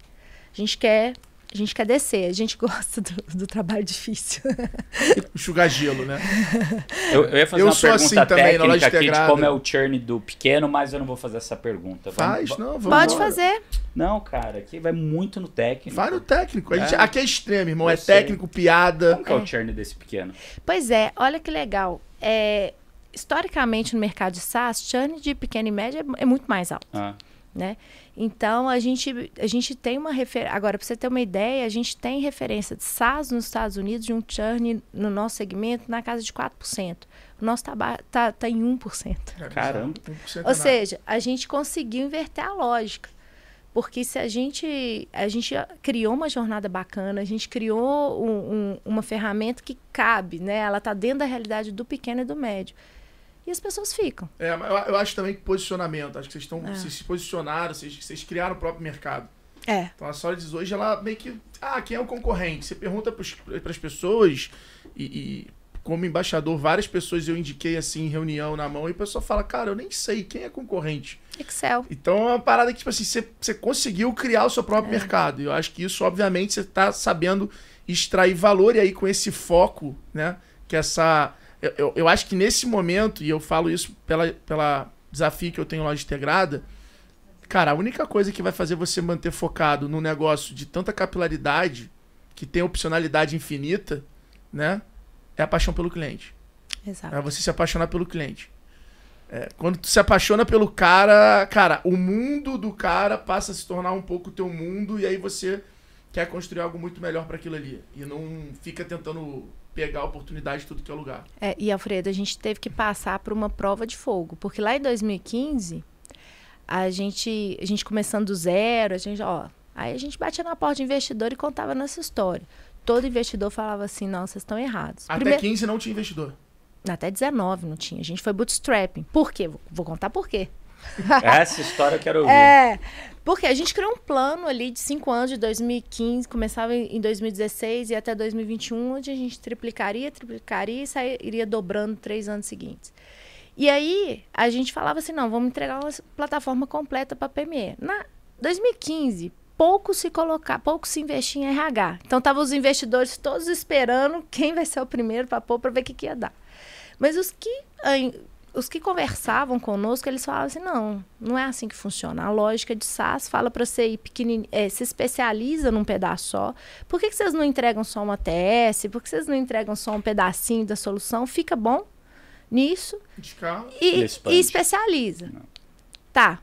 A gente quer a gente quer descer, a gente [LAUGHS] gosta do, do trabalho difícil. [LAUGHS] Enxugar gelo, né? Eu, eu ia fazer Eu uma sou pergunta assim também, na técnica loja aqui de como é o churn do pequeno, mas eu não vou fazer essa pergunta. Vamos- Faz, não, vamos Pode embora. fazer. Não, cara, aqui vai muito no técnico. Vai no técnico. A gente, É. Aqui é extremo, irmão. Eu É sei. técnico, piada. Como que é o churn desse pequeno? Pois é, olha que legal. É, historicamente, no mercado de SaaS, churn de pequeno e médio é, é muito mais alto. Ah, né? Então a gente a gente tem uma referência. Agora, para você ter uma ideia, a gente tem referência de SaaS nos Estados Unidos de um churn no nosso segmento na casa de 4%. O nosso tá, ba- tá, tá em 1%. É, Caramba. 1% é Ou nada. seja, a gente conseguiu inverter a lógica. Porque se a gente, a gente criou uma jornada bacana, a gente criou um- um- uma ferramenta que cabe, né? Ela está dentro da realidade do pequeno e do médio. E as pessoas ficam. É, mas eu, acho também que posicionamento. Acho que vocês estão. É. Vocês se posicionaram, vocês, vocês criaram o próprio mercado. É. Então a Solids hoje, ela meio que. Ah, quem é o concorrente? Você pergunta para as pessoas e, e como embaixador, várias pessoas eu indiquei assim em reunião na mão e a pessoa fala, cara, eu nem sei quem é concorrente. Excel. Então é uma parada que, tipo assim, você, você conseguiu criar o seu próprio mercado. E eu acho que isso, obviamente, você tá sabendo extrair valor e aí com esse foco, né? Que essa. Eu, eu, eu acho que nesse momento, e eu falo isso pela, pela desafio que eu tenho loja integrada, cara, a única coisa que vai fazer você manter focado num negócio de tanta capilaridade, que tem opcionalidade infinita, né? É a paixão pelo cliente. Exato. É você se apaixonar pelo cliente. É, quando tu se apaixona pelo cara, cara, o mundo do cara passa a se tornar um pouco o teu mundo e aí você quer construir algo muito melhor para aquilo ali. E não fica tentando pegar a oportunidade de tudo que é lugar. É, e Alfredo, a gente teve que passar por uma prova de fogo, porque lá em 2015, a gente, a gente começando do zero, a gente, ó, aí a gente batia na porta de investidor e contava nossa história. Todo investidor falava assim, não, vocês estão errados. Até Primeiro- 15 não tinha investidor. Até 19 não tinha. A gente foi bootstrapping. Por quê? Vou, vou contar por quê. [LAUGHS] essa história eu quero [LAUGHS] ouvir. É, porque a gente criou um plano ali de cinco anos, de 2015, começava em em 2016 e até 2021, onde a gente triplicaria, triplicaria e sairia dobrando três anos seguintes. E aí, a gente falava assim, não, vamos entregar uma plataforma completa para PME. Na 2015, pouco se colocar, pouco se investir em RH. Então, estavam os investidores todos esperando quem vai ser o primeiro para pôr para ver o que, que ia dar. Mas os que os que conversavam conosco, eles falavam assim, não, não é assim que funciona. A lógica de SaaS fala para você ir pequenininho, é, se especializa num pedaço só. Por que, que vocês não entregam só uma TS? Por que vocês não entregam só um pedacinho da solução? Fica bom nisso e, E e especializa. Tá.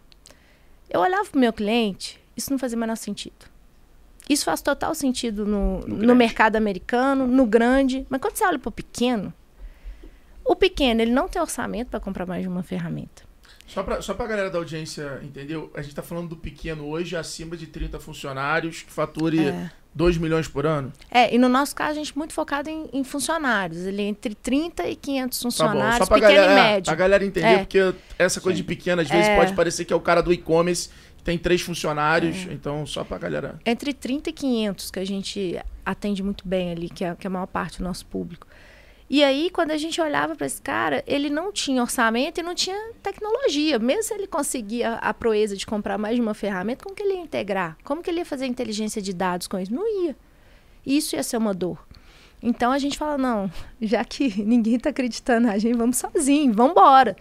Eu olhava pro meu cliente, isso não fazia o menor sentido. Isso faz total sentido no, No no, mercado americano, no grande. Mas quando você olha pro pequeno, o pequeno, ele não tem orçamento para comprar mais de uma ferramenta. Só pra, só pra galera da audiência, entendeu? A gente tá falando do pequeno hoje, acima de 30 funcionários, que fature É. 2 milhões por ano. É, e no nosso caso, a gente é muito focado em, em funcionários. Ele é entre 30 e 500 Tá bom, funcionários, só pra pequeno galera, e é, médio. pra galera entender, É. porque essa coisa Sim. de pequeno, às vezes É. pode parecer que é o cara do e-commerce, que tem três funcionários, então só pra galera. Entre 30 e 500 que a gente atende muito bem ali, que é, que é a maior parte do nosso público. E aí, quando a gente olhava para esse cara, ele não tinha orçamento e não tinha tecnologia. Mesmo se ele conseguia a proeza de comprar mais de uma ferramenta, como que ele ia integrar? Como que ele ia fazer inteligência de dados com isso? Não ia. Isso ia ser uma dor. Então a gente fala, não, já que [LAUGHS] ninguém está acreditando na gente, vamos sozinho, vamos embora.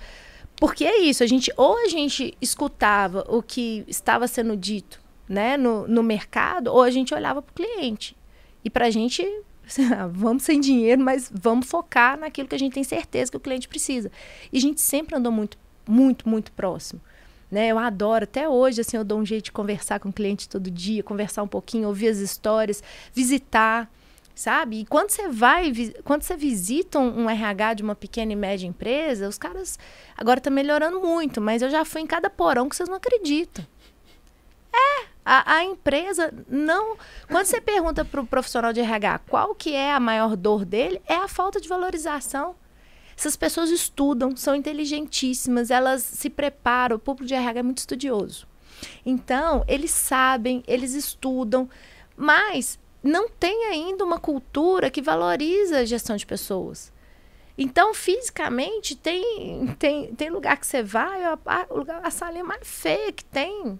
Porque é isso, a gente ou a gente escutava o que estava sendo dito né, no, no mercado, ou a gente olhava para o cliente. E para a gente, [LAUGHS] vamos sem dinheiro, mas vamos focar naquilo que a gente tem certeza que o cliente precisa. E a gente sempre andou muito, muito, muito próximo. Né? Eu adoro, até hoje, assim, eu dou um jeito de conversar com o cliente todo dia, conversar um pouquinho, ouvir as histórias, visitar, sabe? E quando você vai, quando você visita um, RH de uma pequena e média empresa, os caras agora estão melhorando muito, mas eu já fui em cada porão que vocês não acreditam. É, a, a empresa não. Quando você pergunta para o profissional de RH qual que é a maior dor dele, é a falta de valorização. Essas pessoas estudam, são inteligentíssimas, elas se preparam. O público de RH é muito estudioso. Então, eles sabem, eles estudam, mas não tem ainda uma cultura que valoriza a gestão de pessoas. Então, fisicamente, tem, tem, tem lugar que você vai, a, a, a salinha mais feia que tem.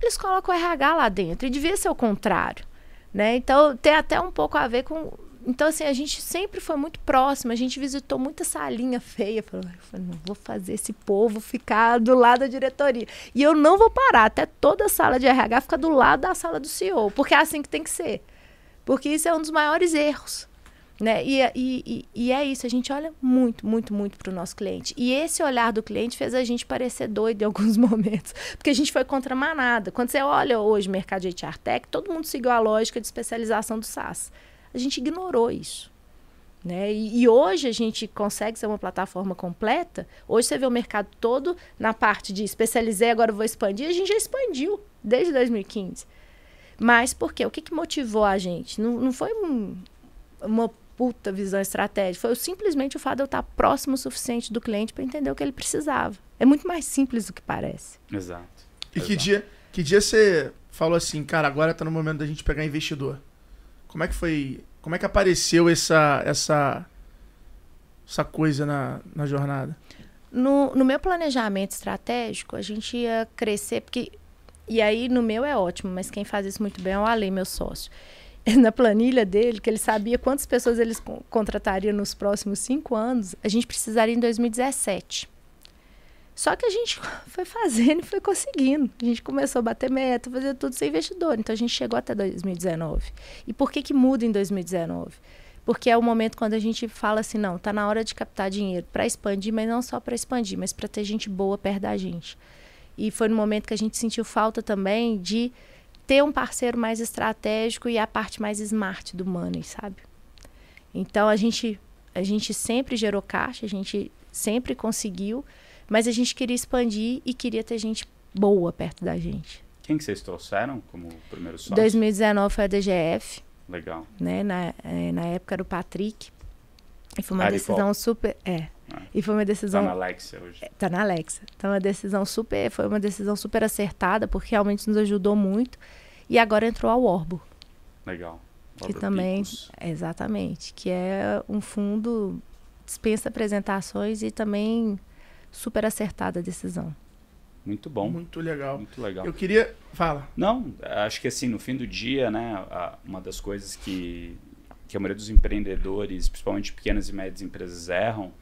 Eles colocam o RH lá dentro. E devia ser o contrário. Né? Então, tem até um pouco a ver com. Então, assim, a gente sempre foi muito próximo, a gente visitou muita salinha feia. Falou, não vou fazer esse povo ficar do lado da diretoria. E eu não vou parar até toda a sala de RH ficar do lado da sala do CEO, porque é assim que tem que ser. Porque isso é um dos maiores erros. Né? E, e, e, é isso, a gente olha muito, muito, muito para o nosso cliente. E esse olhar do cliente fez a gente parecer doido em alguns [LAUGHS] momentos, porque a gente foi contra manada. Quando você olha hoje o mercado de HR Tech, todo mundo seguiu a lógica de especialização do SaaS. A gente ignorou isso. Né? E, e, hoje a gente consegue ser uma plataforma completa. Hoje você vê o mercado todo na parte de especializei, agora vou expandir. A gente já expandiu desde 2015. Mas por quê? O que, que motivou a gente? Não, não foi um, uma puta visão estratégica. Foi simplesmente o fato de eu estar próximo o suficiente do cliente para entender o que ele precisava. É muito mais simples do que parece. Exato. E Exato. que dia, que dia você falou assim, cara, agora está no momento da gente pegar investidor? Como é que foi? Como é que apareceu essa essa essa coisa na, na jornada? No, no meu planejamento estratégico, a gente ia crescer, porque. E aí, no meu é ótimo, mas quem faz isso muito bem é o Ale, meu sócio. [LAUGHS] na planilha dele, que ele sabia quantas pessoas eles contratariam nos próximos cinco anos, a gente precisaria em 2017. Só que a gente [LAUGHS] foi fazendo e foi conseguindo. A gente começou a bater meta, fazer tudo sem investidor. Então a gente chegou até 2019. E por que, que muda em 2019? Porque é o momento quando a gente fala assim, não, tá na hora de captar dinheiro para expandir, mas não só para expandir, mas para ter gente boa perto da gente. E foi no momento que a gente sentiu falta também de ter um parceiro mais estratégico e a parte mais smart do money, sabe? Então a gente a gente sempre gerou caixa, a gente sempre conseguiu, mas a gente queria expandir e queria ter gente boa perto da gente. Quem que vocês trouxeram como primeiro sócio? 2019 foi a DGF. Legal. Né? Na, é, na época era o Patrick. E foi uma Ari decisão Paul. super. É. Ah, e foi uma decisão. Tá na Alexa hoje. É, tá na Alexa. Então, uma decisão super. Foi uma decisão super acertada, porque realmente nos ajudou muito. E agora entrou a Orbo. Legal. que também. Picos. Exatamente. Que é um fundo dispensa apresentações e também super acertada a decisão. Muito bom. Muito legal. Muito legal. Eu queria. Fala. Não, acho que assim, no fim do dia, né, uma das coisas que, que a maioria dos empreendedores, principalmente pequenas e médias empresas, erram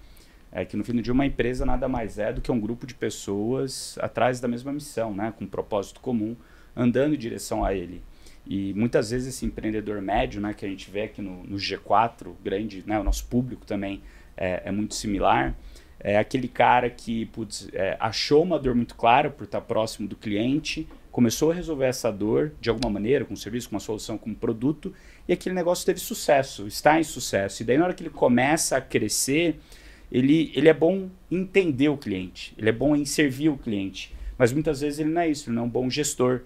é que no fim do dia uma empresa nada mais é do que um grupo de pessoas atrás da mesma missão, né, com um propósito comum, andando em direção a ele. E muitas vezes esse empreendedor médio, né, que a gente vê aqui no, no G4, grande, né, o nosso público também é, é, muito similar, é aquele cara que putz, é, achou uma dor muito clara por estar próximo do cliente, começou a resolver essa dor de alguma maneira, com um serviço, com uma solução, com um produto, e aquele negócio teve sucesso, está em sucesso. E daí na hora que ele começa a crescer, ele, ele é bom entender o cliente, ele é bom em servir o cliente, mas muitas vezes ele não é isso, ele não é um bom gestor.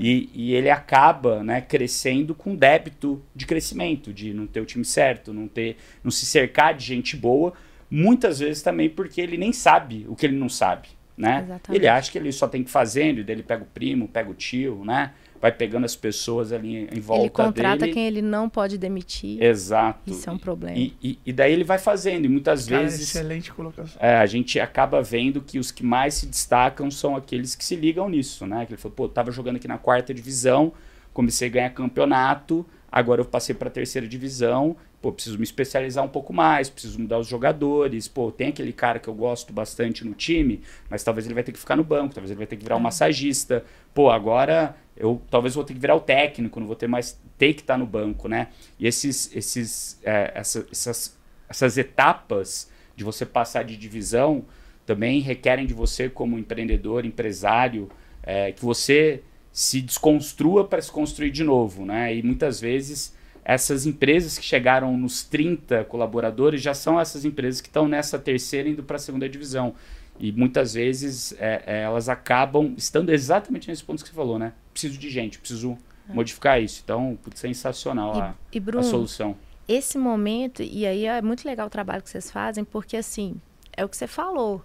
E, e, ele acaba né, crescendo com débito de crescimento, de não ter o time certo, não ter, não se cercar de gente boa, muitas vezes também porque ele nem sabe o que ele não sabe. Né? Ele acha que ele só tem que fazendo, e daí ele pega o primo, pega o tio, né? Vai pegando as pessoas ali em volta dele. Ele contrata dele. quem ele não pode demitir. Exato. Isso é um problema. E, e, e daí ele vai fazendo, e muitas Cara, vezes. Excelente colocação. É, a gente acaba vendo que os que mais se destacam são aqueles que se ligam nisso, né? Que ele falou, pô, tava jogando aqui na quarta divisão, comecei a ganhar campeonato, agora eu passei para a terceira divisão pô, preciso me especializar um pouco mais, preciso mudar os jogadores, pô, tem aquele cara que eu gosto bastante no time, mas talvez ele vai ter que ficar no banco, talvez ele vai ter que virar um é. massagista, pô, agora eu talvez vou ter que virar o técnico, não vou ter mais ter que estar no banco, né? E esses, esses, é, essa, essas, essas etapas de você passar de divisão também requerem de você como empreendedor, empresário, é, que você se desconstrua para se construir de novo, né? E muitas vezes essas empresas que chegaram nos 30 colaboradores já são essas empresas que estão nessa terceira indo para a segunda divisão. E muitas vezes é, é, elas acabam estando exatamente nesse ponto que você falou, né? Preciso de gente, preciso é. modificar isso. Então, sensacional e, a, e Bruno, a solução. Esse momento, e aí é muito legal o trabalho que vocês fazem, porque assim, é o que você falou.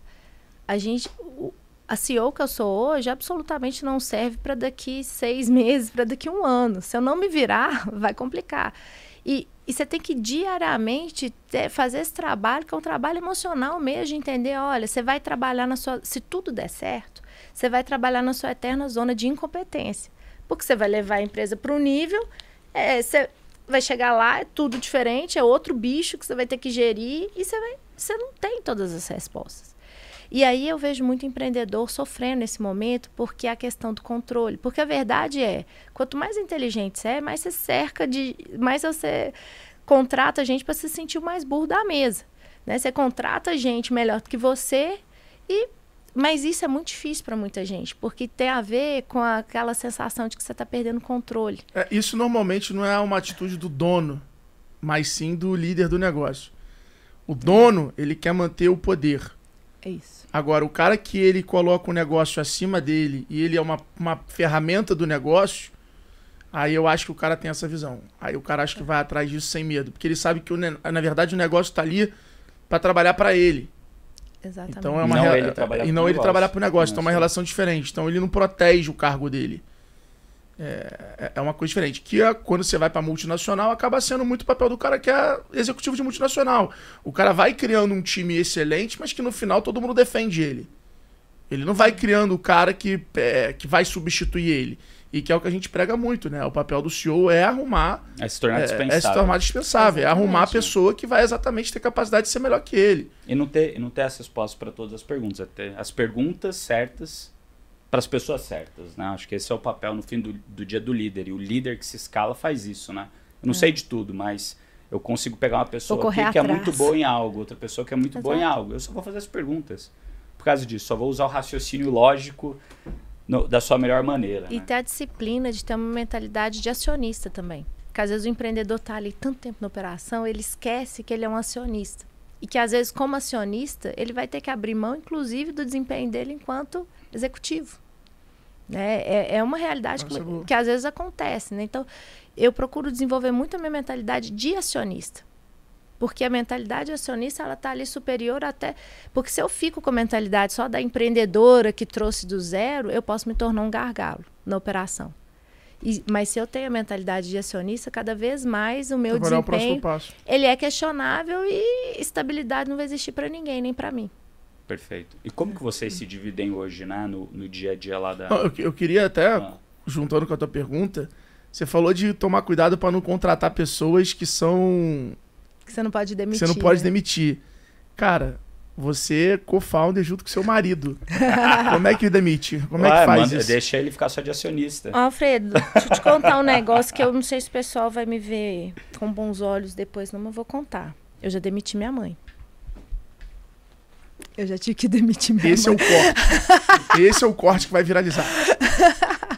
A gente, a CEO que eu sou hoje absolutamente não serve para daqui seis [LAUGHS] meses, para daqui um ano. Se eu não me virar, [LAUGHS] vai complicar. E, e você tem que diariamente ter, fazer esse trabalho, que é um trabalho emocional mesmo, de entender, olha, você vai trabalhar na sua. Se tudo der certo, você vai trabalhar na sua eterna zona de incompetência. Porque você vai levar a empresa para um nível, é, você vai chegar lá, é tudo diferente, é outro bicho que você vai ter que gerir e você, vai, você não tem todas as respostas. E aí eu vejo muito empreendedor sofrendo nesse momento porque a questão do controle. Porque a verdade é, quanto mais inteligente você é, mais você cerca de. mais você contrata gente para se sentir o mais burro da mesa. Né? Você contrata gente melhor do que você e mas isso é muito difícil para muita gente, porque tem a ver com aquela sensação de que você está perdendo controle. É, isso normalmente não é uma atitude do dono, mas sim do líder do negócio. O dono, ele quer manter o poder. É isso. Agora, o cara que ele coloca o negócio acima dele e ele é uma, uma ferramenta do negócio, aí eu acho que o cara tem essa visão. Aí o cara acha que vai atrás disso sem medo, porque ele sabe que, o, na verdade, o negócio está ali para trabalhar para ele. Exatamente. Então é uma E não re- ele trabalhar e pro não ele negócio. trabalhar para o negócio. Então é uma relação diferente. Então ele não protege o cargo dele. É, é uma coisa diferente. Que é, quando você vai para multinacional, acaba sendo muito o papel do cara que é executivo de multinacional. O cara vai criando um time excelente, mas que no final todo mundo defende ele. Ele não vai criando o cara que, é, que vai substituir ele. E que é o que a gente prega muito, né? O papel do CEO é arrumar É se tornar é, dispensável. é se tornar dispensável, é arrumar a pessoa que vai exatamente ter capacidade de ser melhor que ele. E não ter, não ter as respostas para todas as perguntas, é ter as perguntas certas para as pessoas certas, né? Acho que esse é o papel no fim do, do dia do líder. E o líder que se escala faz isso, né? Eu não sei de tudo, mas eu consigo pegar uma pessoa aqui que é muito boa em algo, outra pessoa que é muito boa em Exato. algo. Eu só vou fazer as perguntas. Por causa disso, só vou usar o raciocínio lógico no- da sua melhor maneira. E né? ter a disciplina de ter uma mentalidade de acionista também. Porque às vezes o empreendedor está ali tanto tempo na operação, ele esquece que ele é um acionista. E que às vezes, como acionista, ele vai ter que abrir mão, inclusive, do desempenho dele enquanto executivo. Né? É, é uma realidade que, que às vezes acontece. Né? Então, eu procuro desenvolver muito a minha mentalidade de acionista. Porque a mentalidade acionista, ela tá ali superior até... Porque se eu fico com a mentalidade só da empreendedora que trouxe do zero, eu posso me tornar um gargalo na operação. E- mas se eu tenho a mentalidade de acionista, cada vez mais o meu Agora é o próximo desempenho, passo. ele é questionável e estabilidade não vai existir para ninguém, nem para mim. Perfeito. E como que vocês se dividem hoje, né? No, no dia a dia lá da. Não, eu, eu queria até, Ah, juntando com a tua pergunta, você falou de tomar cuidado para não contratar pessoas que são. Que você não pode que demitir. você não pode né? demitir. Cara, você é co-founder junto com seu marido. [LAUGHS] Como é que demite? Como é ué, que faz manda- isso? Deixa ele ficar só de acionista. Alfredo, deixa eu te contar um negócio que eu não sei se o pessoal vai me ver com bons olhos depois, não, mas eu vou contar. Eu já demiti minha mãe. Eu já tive que demitir minha Esse é mãe. o corte. [LAUGHS] Esse é o corte que vai viralizar.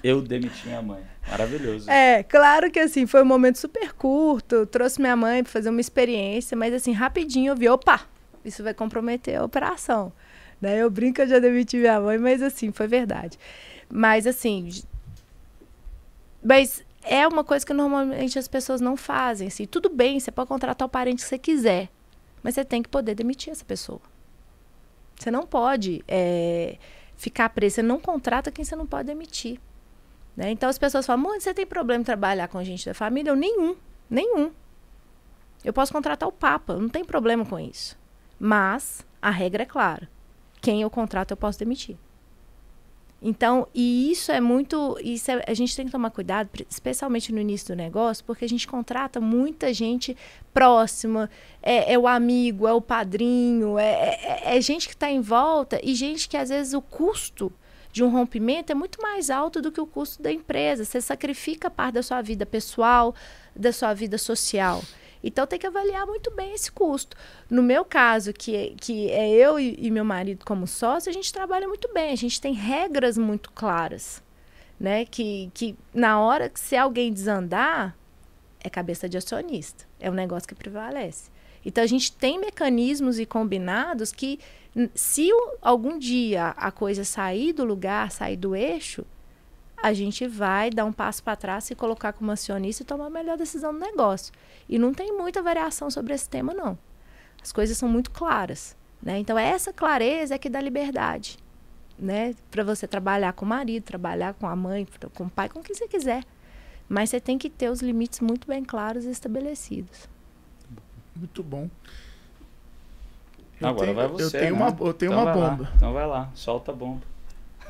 Eu demiti minha mãe. Maravilhoso. É, claro que assim, foi um momento super curto. Trouxe minha mãe para fazer uma experiência, mas assim, rapidinho eu vi, opa, isso vai comprometer a operação. Né? Eu brinco eu já demiti minha mãe, mas assim, foi verdade. Mas assim. Mas é uma coisa que normalmente as pessoas não fazem. Assim, tudo bem, você pode contratar o parente que você quiser, mas você tem que poder demitir essa pessoa. Você não pode é, ficar preso, você não contrata quem você não pode demitir. Né? Então as pessoas falam, "Mãe, você tem problema em trabalhar com gente da família? Eu, nenhum, nenhum. Eu posso contratar o Papa, não tem problema com isso. Mas a regra é clara. Quem eu contrato eu posso demitir. Então, e isso é muito. Isso é- a gente tem que tomar cuidado, especialmente no início do negócio, porque a gente contrata muita gente próxima, é, é o amigo, é o padrinho, é, é- é gente que está em volta e gente que às vezes o custo de um rompimento é muito mais alto do que o custo da empresa. Você sacrifica parte da sua vida pessoal, da sua vida social. Então tem que avaliar muito bem esse custo. No meu caso, que, que é eu e, e meu marido como sócio, a gente trabalha muito bem, a gente tem regras muito claras. Né? Que, que na hora que se alguém desandar, é cabeça de acionista. É um negócio que prevalece. Então a gente tem mecanismos e combinados que se algum dia a coisa sair do lugar, sair do eixo, a gente vai dar um passo para trás, se colocar como acionista e tomar a melhor decisão do negócio. E não tem muita variação sobre esse tema, não. As coisas são muito claras. Né? Então, essa clareza é que dá liberdade. Né? Para você trabalhar com o marido, trabalhar com a mãe, com o pai, com quem você quiser. Mas você tem que ter os limites muito bem claros e estabelecidos. Muito bom. Eu Agora tenho- vai você. Eu tenho né? uma, eu tenho Então uma vai lá. bomba. Então vai lá, solta a bomba.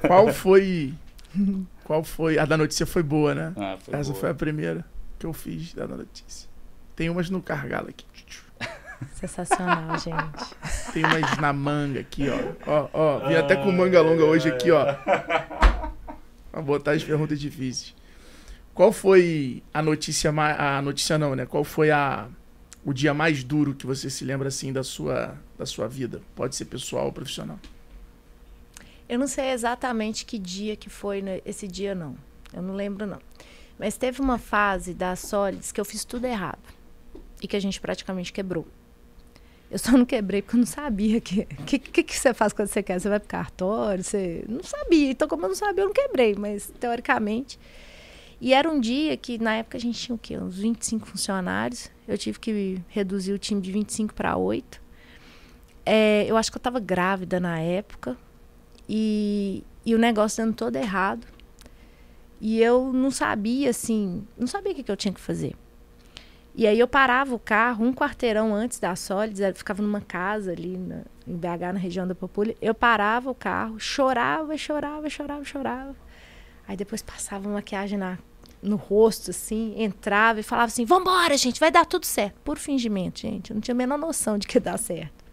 Qual foi. [LAUGHS] Qual foi. A da notícia foi boa, né? Ah, foi Essa boa. foi a primeira que eu fiz da notícia. Tem umas no cargalo aqui. [LAUGHS] Sensacional, gente. Tem umas na manga aqui, ó. Ó, ó. Vim até com manga longa hoje aqui, ó. Pra botar as perguntas difíceis. Qual foi a notícia mais. A notícia não, né? Qual foi a. O dia mais duro que você se lembra assim da sua, da sua vida? Pode ser pessoal ou profissional. Eu não sei exatamente que dia que foi esse dia, não. Eu não lembro, não. Mas teve uma fase da Solids que eu fiz tudo errado. E que a gente praticamente quebrou. Eu só não quebrei porque eu não sabia que. Que, que, que você faz quando você quer? Você vai pro cartório? Você. Não sabia. Então, como eu não sabia, eu não quebrei. Mas, teoricamente. E era um dia que, na época, a gente tinha o quê? Uns 25 funcionários. Eu tive que reduzir o time de 25 para 8. É, eu acho que eu estava grávida na época. E, e o negócio dando todo errado. E eu não sabia, assim, não sabia o que, que eu tinha que fazer. E aí eu parava o carro um quarteirão antes da Solids, ficava numa casa ali na, em BH, na região da Pampulha. Eu parava o carro, chorava, chorava, chorava, chorava. Aí depois passava maquiagem na, no rosto, assim, entrava e falava assim: Vambora, gente, vai dar tudo certo. Por fingimento, gente. Eu não tinha a menor noção de que ia dar certo.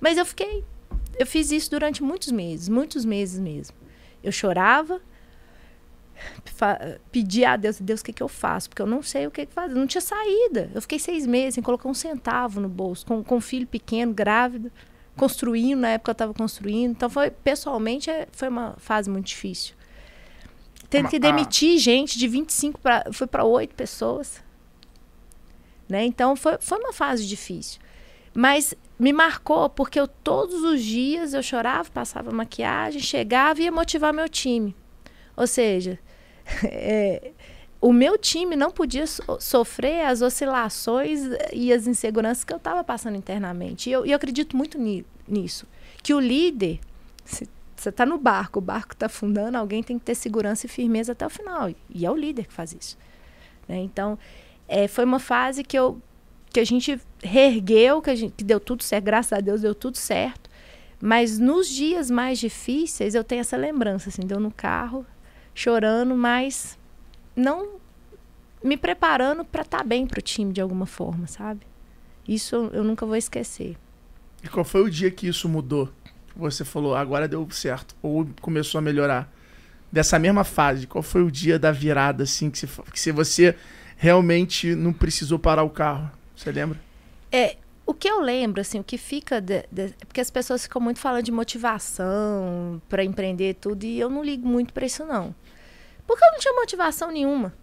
Mas eu fiquei. Eu fiz isso durante muitos meses, muitos meses mesmo. Eu chorava, pedia a Deus, Deus, o que, que eu faço? Porque eu não sei o que, que fazer. Não tinha saída. Eu fiquei seis meses sem colocar um centavo no bolso, com, com um filho pequeno, grávida, construindo, na época eu estava construindo. Então, foi, pessoalmente, é, foi uma fase muito difícil. Tendo que demitir gente de 25 para. Foi para oito pessoas. Né? Então, foi, foi uma fase difícil. Mas me marcou porque eu todos os dias eu chorava, passava maquiagem, chegava e ia motivar meu time. Ou seja, [LAUGHS] é, o meu time não podia so sofrer as oscilações e as inseguranças que eu estava passando internamente. E eu, eu acredito muito ni nisso. Que o líder, se você está no barco, o barco está afundando, alguém tem que ter segurança e firmeza até o final. E é o líder que faz isso. Né? Então, é, foi uma fase que, eu, que a gente reergueu, que, a gente, que deu tudo certo, graças a Deus deu tudo certo. Mas nos dias mais difíceis, eu tenho essa lembrança, assim, deu no carro, chorando, mas não me preparando para estar tá bem para o time de alguma forma, sabe? Isso eu, nunca vou esquecer. E qual foi o dia que isso mudou? Você falou, agora deu certo, ou começou a melhorar? Dessa mesma fase, qual foi o dia da virada, assim, que, você, você realmente não precisou parar o carro? Você lembra? É, o que eu lembro, assim, o que fica. De, de, porque as pessoas ficam muito falando de motivação para empreender tudo, e eu não ligo muito para isso, não. Porque eu não tinha motivação nenhuma.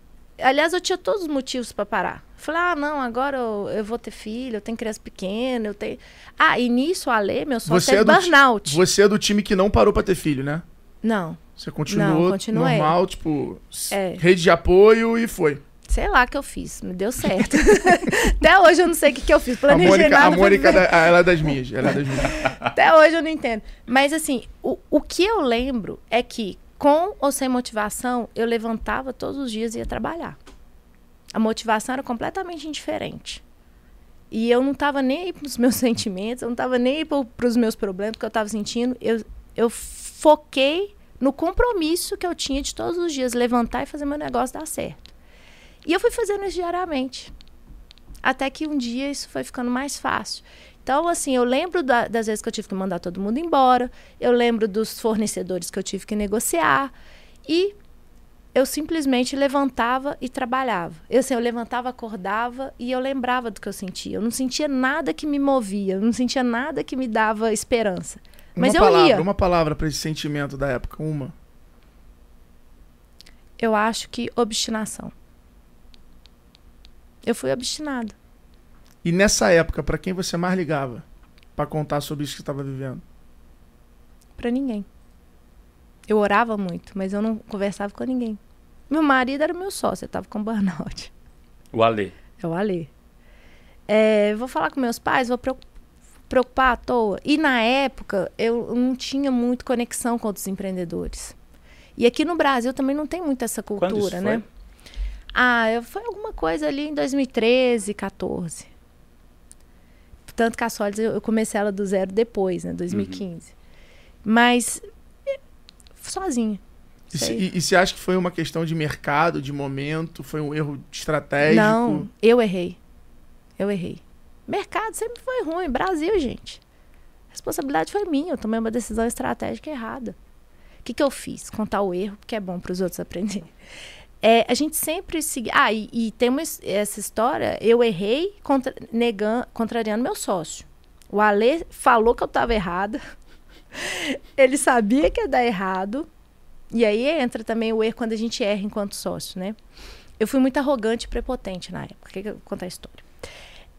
Aliás, eu tinha todos os motivos para parar. Falei, ah, não, agora eu, eu, vou ter filho, eu tenho criança pequena, eu tenho. Ah, e nisso, Ale, meu sócio você é burnout. Você é do time que não parou para ter filho, né? Não. Você continuou não, normal, tipo, é. rede de apoio e foi. Sei lá que eu fiz, me deu certo. [LAUGHS] Até hoje eu não sei o que, que eu fiz. Planejei a Mônica, nada. A Mônica da, ela é das minhas, ela é das minhas. [LAUGHS] Até hoje eu não entendo. Mas assim, o, o que eu lembro é que, com ou sem motivação, eu levantava todos os dias e ia trabalhar. A motivação era completamente indiferente. E eu não estava nem aí para os meus [LAUGHS] sentimentos, eu não estava nem aí para os meus problemas que eu estava sentindo. Eu, eu foquei no compromisso que eu tinha de todos os dias levantar e fazer meu negócio dar certo. E eu fui fazendo isso diariamente. Até que um dia isso foi ficando mais fácil. Então, assim, eu lembro da, das vezes que eu tive que mandar todo mundo embora, eu lembro dos fornecedores que eu tive que negociar, e eu simplesmente levantava e trabalhava. Eu, assim, eu levantava, acordava e eu lembrava do que eu sentia. Eu não sentia nada que me movia, eu não sentia nada que me dava esperança. Mas uma eu palavra, ia. Uma palavra para esse sentimento da época, uma. Eu acho que obstinação. Eu fui obstinada. E nessa época, para quem você mais ligava para contar sobre isso que estava vivendo? Para ninguém. Eu orava muito, mas eu não conversava com ninguém. Meu marido era meu sócio, eu tava com burnout. O Ale. É o Ale. É, vou falar com meus pais, vou preocupar à toa. E na época, eu não tinha muito conexão com outros empreendedores. E aqui no Brasil também não tem muito essa cultura, né? Ah, eu, foi alguma coisa ali em 2013, 14. Tanto que a Solids eu comecei ela do zero depois, né? 2015. Uhum. Mas sozinha. E você acha que foi uma questão de mercado, de momento? Foi um erro estratégico? Não, eu errei. Eu errei. Mercado sempre foi ruim. Brasil, gente. A responsabilidade foi minha. Eu tomei uma decisão estratégica errada. O que, que eu fiz? Contar o erro, porque é bom para os outros aprenderem. É, a gente sempre seguia. Ah, e, e tem uma, essa história. Eu errei contra, negando, contrariando meu sócio. O Ale falou que eu estava errada. [LAUGHS] Ele sabia que ia dar errado. E aí entra também o erro quando a gente erra enquanto sócio, né? Eu fui muito arrogante e prepotente na época. Que que eu contar a história.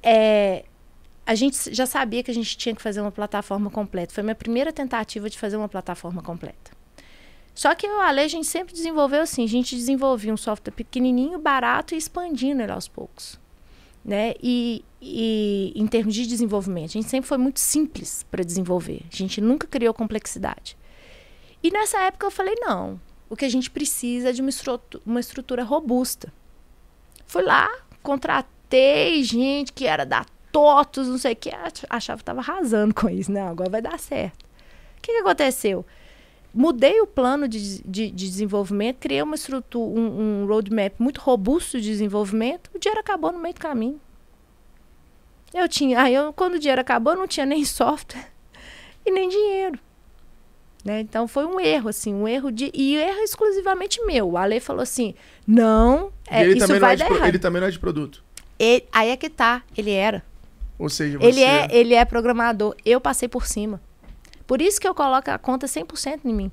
É, a gente já sabia que a gente tinha que fazer uma plataforma completa. Foi minha primeira tentativa de fazer uma plataforma completa. Só que o Ale a gente sempre desenvolveu assim, a gente desenvolvia um software pequenininho, barato e expandindo ele aos poucos. Né? E, e em termos de desenvolvimento, a gente sempre foi muito simples para desenvolver. A gente nunca criou complexidade. E nessa época eu falei, não, o que a gente precisa é de uma estrutura, uma estrutura robusta. Fui lá, contratei gente que era da TOTUS, não sei o que, achava que estava arrasando com isso. Não, agora vai dar certo. O que, que aconteceu? Mudei o plano de, de, de desenvolvimento, criei uma estrutura, um, um roadmap muito robusto de desenvolvimento, o dinheiro acabou no meio do caminho. Eu tinha, aí eu, quando o dinheiro acabou, não tinha nem [LAUGHS] software e nem dinheiro. Né? Então foi um erro, assim, um erro de. E erro exclusivamente meu. O Ale falou assim: não, é, isso vai é dar pro, errado. Ele também não é de produto. Ele, aí é que tá, ele era. Ou seja, você... Ele é, ele é programador. Eu passei por cima. Por isso que eu coloco a conta 100% em mim.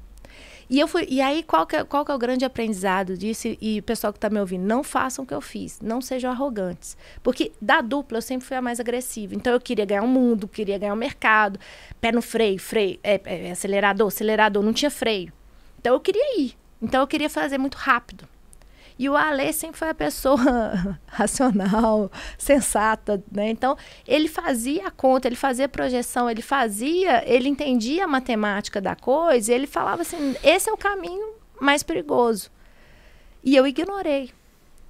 E, eu fui, e aí, qual que, é, qual que é o grande aprendizado disso? E o pessoal que está me ouvindo, não façam o que eu fiz. Não sejam arrogantes. Porque da dupla, eu sempre fui a mais agressiva. Então, eu queria ganhar o um mundo, queria ganhar o um mercado. Pé no freio, freio, é, é, acelerador, acelerador. Não tinha freio. Então, eu queria ir. Então, eu queria fazer muito rápido. E o Ale sempre foi a pessoa [LAUGHS] racional, sensata, né? Então, ele fazia a conta, ele fazia a projeção, ele fazia, ele entendia a matemática da coisa, e ele falava assim: esse é o caminho mais perigoso. E eu ignorei.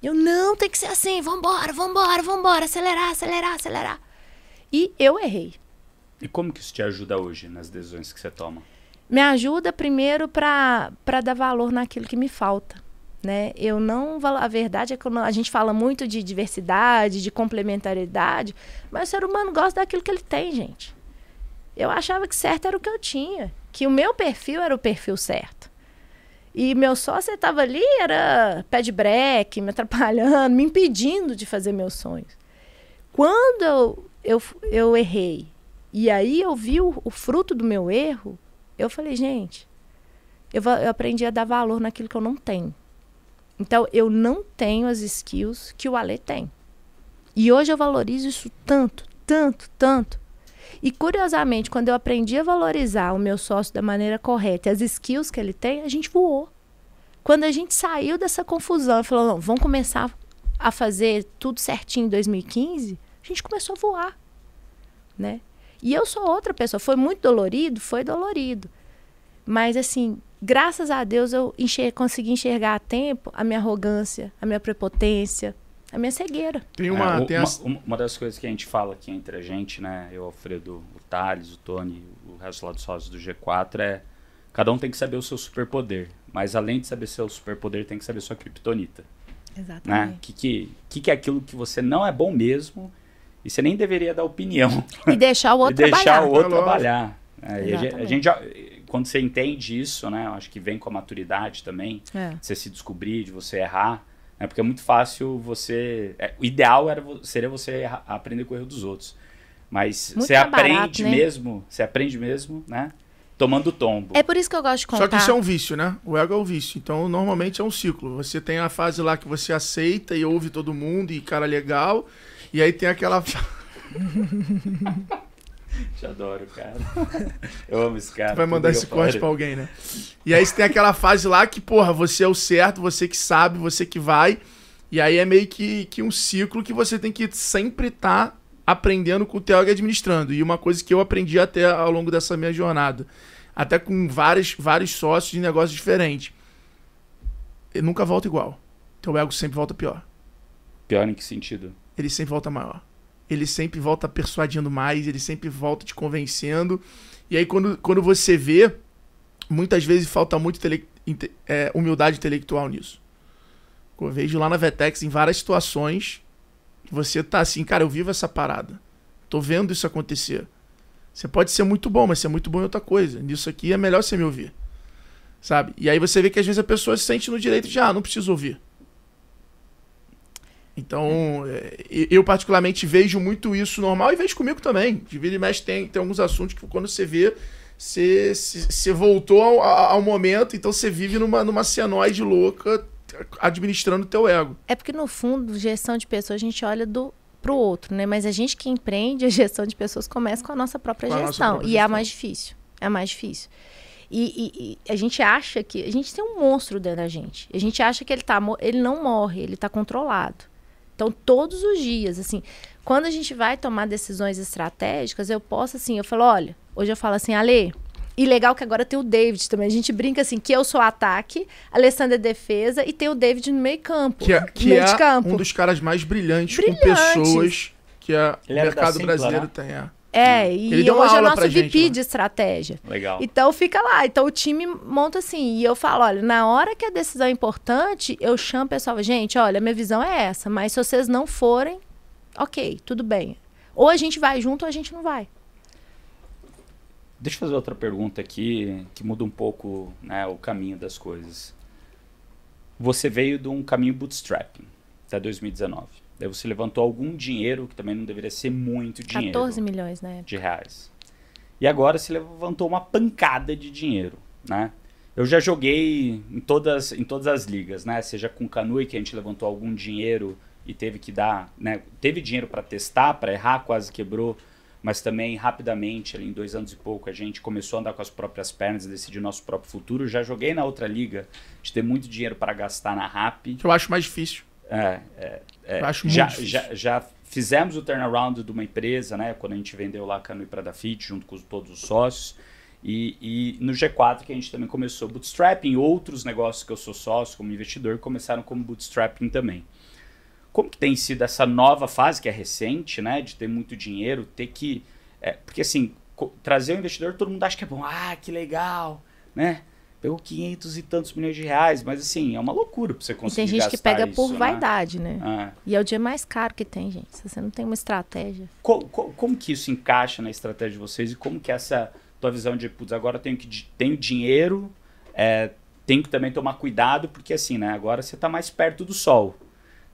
Eu, não, tem que ser assim, vambora, vambora, vambora, acelerar, acelerar, acelerar. E eu errei. E como que isso te ajuda hoje nas decisões que você toma? Me ajuda primeiro para dar valor naquilo que me falta né? Eu não a verdade é que a gente fala muito de diversidade, de complementariedade, mas o ser humano gosta daquilo que ele tem, gente. Eu achava que certo era o que eu tinha, que o meu perfil era o perfil certo. E meu sócio estava ali, era pé de breque, me atrapalhando, me impedindo de fazer meus sonhos. Quando eu, eu, eu errei, e aí eu vi o, o fruto do meu erro, eu falei, gente, eu, eu aprendi a dar valor naquilo que eu não tenho. Então, eu não tenho as skills que o Ale tem. E hoje eu valorizo isso tanto, tanto, tanto. E curiosamente, quando eu aprendi a valorizar o meu sócio da maneira correta as skills que ele tem, a gente voou. Quando a gente saiu dessa confusão e falou, não, vamos começar a fazer tudo certinho em 2015, a gente começou a voar, né? E eu sou outra pessoa, foi muito dolorido, foi dolorido. Mas assim, graças a Deus eu enxer consegui enxergar a tempo a minha arrogância, a minha prepotência, a minha cegueira. Tem uma, é, tem uma, uma, das coisas que a gente fala aqui entre a gente, né? Eu, Alfredo, o Thales, o Tony, o resto lá dos sócios do G4 é cada um tem que saber o seu superpoder, mas além de saber seu superpoder, tem que saber sua criptonita. Exatamente. Né? Que, que, que, que é aquilo que você não é bom mesmo e você nem deveria dar opinião. E deixar o outro [LAUGHS] e deixar trabalhar. o outro trabalhar. É, a, gente, já, quando você entende isso, né? Eu acho que vem com a maturidade também. É. Você se descobrir, de você errar. Né? Porque é muito fácil você. É, o ideal era, seria você errar, aprender com o erro dos outros. Mas muito você aprende barato, né? mesmo, você aprende mesmo, né? Tomando tombo. É por isso que eu gosto de contar. Só que isso é um vício, né? O ego é um vício. Então, normalmente é um ciclo. Você tem a fase lá que você aceita e ouve todo mundo e cara legal. E aí tem aquela. [LAUGHS] Te adoro, cara. [LAUGHS] Eu amo esse cara. Tu vai mandar esse corte pra alguém, né? E aí você tem aquela fase lá que, porra, você é o certo, você que sabe, você que vai. E aí é meio que, que um ciclo que você tem que sempre estar tá aprendendo com o Theo e administrando. E uma coisa que eu aprendi até ao longo dessa minha jornada, até com vários, vários sócios de negócios diferentes. Ele nunca volta igual. Teu ego sempre volta pior. Pior em que sentido? Ele sempre volta maior ele sempre volta persuadindo mais, ele sempre volta te convencendo. E aí, quando, quando você vê, muitas vezes falta muito tele, é, humildade intelectual nisso. Eu vejo lá na Vetex em várias situações você tá assim, cara, eu vivo essa parada. Tô vendo isso acontecer. Você pode ser muito bom, mas ser muito bom em outra coisa. Nisso aqui é melhor você me ouvir. Sabe? E aí você vê que às vezes a pessoa se sente no direito de, ah, não preciso ouvir. Então, é, eu particularmente vejo muito isso normal e vejo comigo também. De vida e mexe tem, tem alguns assuntos que quando você vê, você, você voltou ao, ao momento, então você vive numa, numa cianoide louca administrando o teu ego. É porque, no fundo, gestão de pessoas, a gente olha do pro outro, né? Mas a gente que empreende, a gestão de pessoas começa com a nossa própria gestão. Nossa própria e gestão. é a mais difícil. É a mais difícil. E, e, e, a gente acha que. A gente tem um monstro dentro da gente. A gente acha que ele, tá, ele não morre, ele está controlado. Então, todos os dias, assim, quando a gente vai tomar decisões estratégicas, eu posso, assim, eu falo, olha, hoje eu falo assim, Ale, e legal que agora tem o David também. A gente brinca assim, que eu sou ataque, Alessandra é defesa e tem o David no meio campo. Que é, que é um dos caras mais brilhantes, brilhantes. com pessoas que o mercado brasileiro né? tem. É. É, e Ele hoje é nosso VP gente, de estratégia. Legal. Então fica lá. Então o time monta assim. E eu falo: olha, na hora que a decisão é importante, eu chamo o pessoal, gente, olha, minha visão é essa, mas se vocês não forem, ok, tudo bem. Ou a gente vai junto ou a gente não vai. Deixa eu fazer outra pergunta aqui, que muda um pouco né, o caminho das coisas. Você veio de um caminho bootstrapping até 2019. Daí você levantou algum dinheiro, que também não deveria ser muito dinheiro. 14 milhões, né? De reais. E agora você levantou uma pancada de dinheiro, né? Eu já joguei em todas, em todas as ligas, né? Seja com Canui, que a gente levantou algum dinheiro e teve que dar, né? Teve dinheiro para testar, para errar, quase quebrou mas também rapidamente, ali, em dois anos e pouco, a gente começou a andar com as próprias pernas e decidir nosso próprio futuro. Já joguei na outra liga de ter muito dinheiro para gastar na RAP. Que eu acho mais difícil. É, é, é, acho já, muito. Já, já fizemos o turnaround de uma empresa, né? Quando a gente vendeu lá a Cano e Pradafit, junto com todos os sócios. E, e, no G4 que a gente também começou bootstrapping, outros negócios que eu sou sócio como investidor começaram como bootstrapping também. Como que tem sido essa nova fase, que é recente, né? De ter muito dinheiro, ter que... É, porque assim, trazer o investidor, todo mundo acha que é bom. Ah, que legal, né? Pegou 500 e tantos milhões de reais, mas assim, é uma loucura pra você conseguir E tem gente que pega isso, por né? vaidade, né? Ah. E é o dia mais caro que tem, gente. Se você não tem uma estratégia. Co co como que isso encaixa na estratégia de vocês? E como que essa tua visão de, putz, agora tenho que tenho dinheiro, é, tenho que também tomar cuidado, porque assim, né? Agora você tá mais perto do sol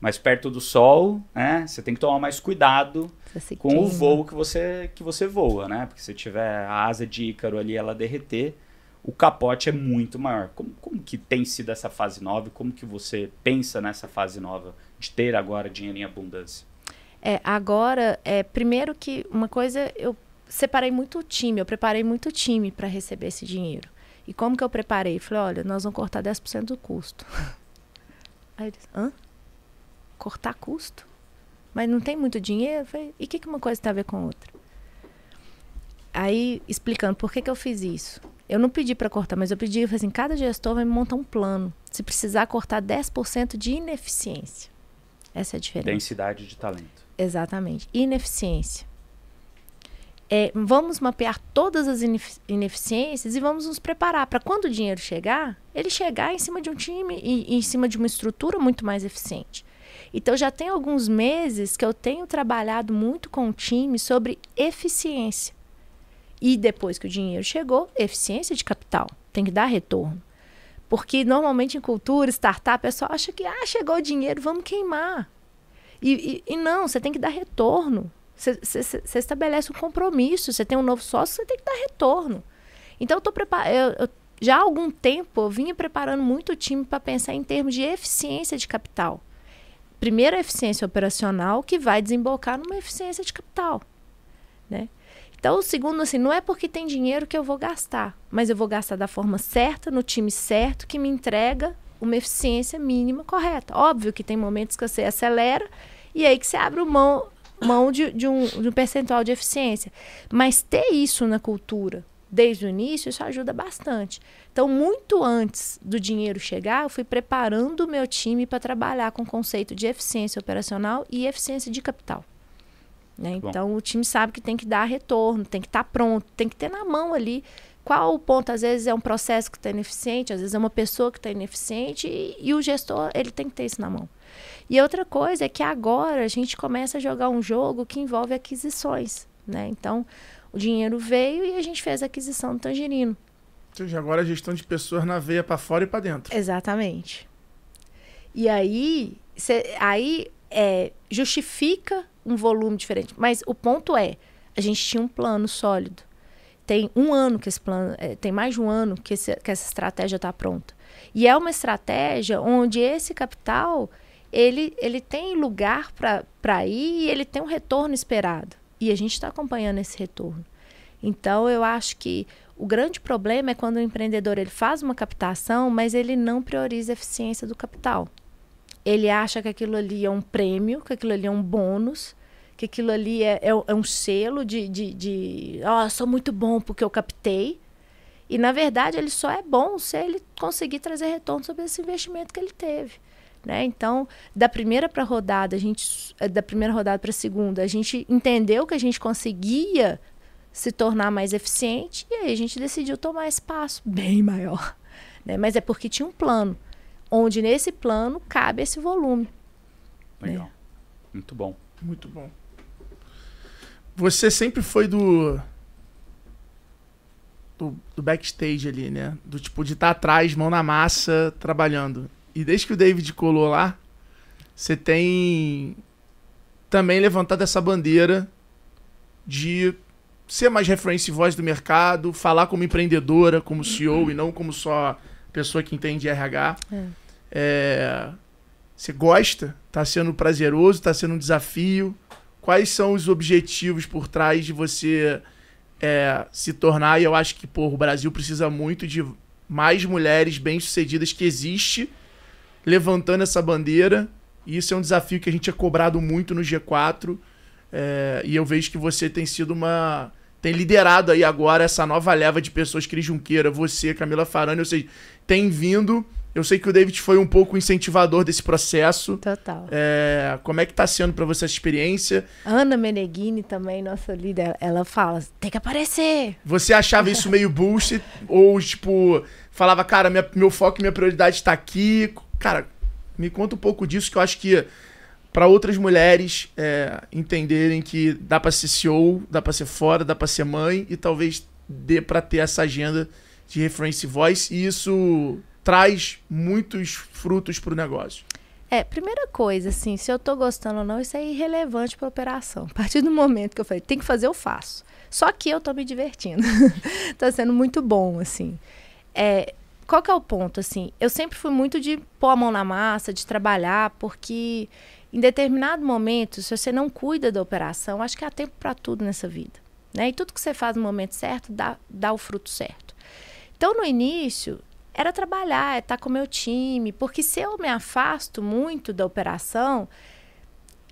mais perto do sol, né? Você tem que tomar mais cuidado com o voo que você, que você voa, né? Porque se tiver a asa de Ícaro ali, ela derreter, o capote é muito maior. Como, como que tem sido essa fase nova como que você pensa nessa fase nova de ter agora dinheiro em abundância? É, agora, é, primeiro que uma coisa, eu separei muito o time, eu preparei muito o time para receber esse dinheiro. E como que eu preparei? Falei, olha, nós vamos cortar 10% do custo. [LAUGHS] Aí eles, hã? cortar custo. Mas não tem muito dinheiro? Falei, e o que, que uma coisa tem a ver com outra? Aí, explicando por que, que eu fiz isso. Eu não pedi para cortar, mas eu pedi, eu falei assim, cada gestor vai me montar um plano. Se precisar cortar 10% de ineficiência. Essa é a diferença. Densidade de talento. Exatamente. Ineficiência. É, vamos mapear todas as ineficiências e vamos nos preparar para quando o dinheiro chegar, ele chegar em cima de um time e em cima de uma estrutura muito mais eficiente. Então já tem alguns meses que eu tenho trabalhado muito com o time sobre eficiência. E depois que o dinheiro chegou, eficiência de capital. Tem que dar retorno. Porque normalmente em cultura, startup, o pessoal acha que ah, chegou o dinheiro, vamos queimar. E, e, e não, você tem que dar retorno. Você estabelece um compromisso, você tem um novo sócio, você tem que dar retorno. Então, eu tô preparando. Já há algum tempo eu vinha preparando muito o time para pensar em termos de eficiência de capital primeiro a eficiência operacional que vai desembocar numa eficiência de capital, né? Então, o segundo, assim, não é porque tem dinheiro que eu vou gastar, mas eu vou gastar da forma certa, no time certo, que me entrega uma eficiência mínima correta. Óbvio que tem momentos que você acelera e aí que você abre mão, mão de, de, um, de um percentual de eficiência. Mas ter isso na cultura desde o início, isso ajuda bastante. Então, muito antes do dinheiro chegar, eu fui preparando o meu time para trabalhar com o conceito de eficiência operacional e eficiência de capital. Né? Então, o time sabe que tem que dar retorno, tem que estar tá pronto, tem que ter na mão ali qual o ponto? Às vezes é um processo que está ineficiente, às vezes é uma pessoa que está ineficiente e, e, o gestor ele tem que ter isso na mão. E outra coisa é que agora a gente começa a jogar um jogo que envolve aquisições, né? Então, o dinheiro veio e a gente fez a aquisição do Tangerino. Ou seja, agora a gestão de pessoas na veia para fora e para dentro. Exatamente. E aí, cê, aí é, justifica um volume diferente. Mas o ponto é, a gente tinha um plano sólido. Tem um ano que esse plano, é, tem mais de um ano que, esse, que essa estratégia está pronta. E é uma estratégia onde esse capital ele, ele tem lugar para ir e ele tem um retorno esperado. E a gente está acompanhando esse retorno. Então, eu acho que o grande problema é quando o empreendedor ele faz uma captação, mas ele não prioriza a eficiência do capital. Ele acha que aquilo ali é um prêmio, que aquilo ali é um bônus, que aquilo ali é, é, é um selo de, de, de oh, sou muito bom porque eu captei. E na verdade ele só é bom se ele conseguir trazer retorno sobre esse investimento que ele teve. Né? Então, da primeira para rodada, a gente da primeira rodada para a segunda, a gente entendeu que a gente conseguia se tornar mais eficiente e aí a gente decidiu tomar esse passo bem maior, né? Mas é porque tinha um plano, onde nesse plano cabe esse volume. Legal. Né? Muito bom. Muito bom. Você sempre foi do, do, do backstage ali, né? Do tipo de estar tá atrás, mão na massa, trabalhando. E desde que o David colou lá, você tem também levantado essa bandeira de ser mais referência e voz do mercado, falar como empreendedora, como CEO e não como só pessoa que entende RH. É. É, você gosta? Tá sendo prazeroso? Tá sendo um desafio? quais são os objetivos por trás de você é, se tornar, e eu acho que pô, o Brasil precisa muito de mais mulheres bem-sucedidas que existe levantando essa bandeira. E isso é um desafio que a gente é cobrado muito no G4. É, e eu vejo que você tem sido uma. tem liderado aí agora essa nova leva de pessoas, Cris Junqueira, você, Camila Farani, ou seja, tem vindo eu sei que o David foi um pouco incentivador desse processo. Total. É, como é que tá sendo para você essa experiência? Ana Meneghini também, nossa líder, ela fala, tem que aparecer. Você achava isso meio bullshit? ou, tipo, falava, cara, minha, meu foco e minha prioridade está aqui? Cara, me conta um pouco disso, que eu acho que para outras mulheres é, entenderem que dá para ser CEO, dá para ser fora, dá para ser mãe e talvez dê para ter essa agenda de reference voice e isso traz muitos frutos para o negócio? É, primeira coisa, assim, se eu tô gostando ou não, isso é irrelevante para a operação. A partir do momento que eu falei, tem que fazer, eu faço. Só que eu tô me divertindo. [LAUGHS] tá sendo muito bom, assim. É, qual que é o ponto, assim? Eu sempre fui muito de pôr a mão na massa, de trabalhar, porque em determinado momento, se você não cuida da operação, acho que há tempo para tudo nessa vida. Né? E tudo que você faz no momento certo dá, dá o fruto certo. Então, no início, era trabalhar, é estar com o meu time. Porque se eu me afasto muito da operação,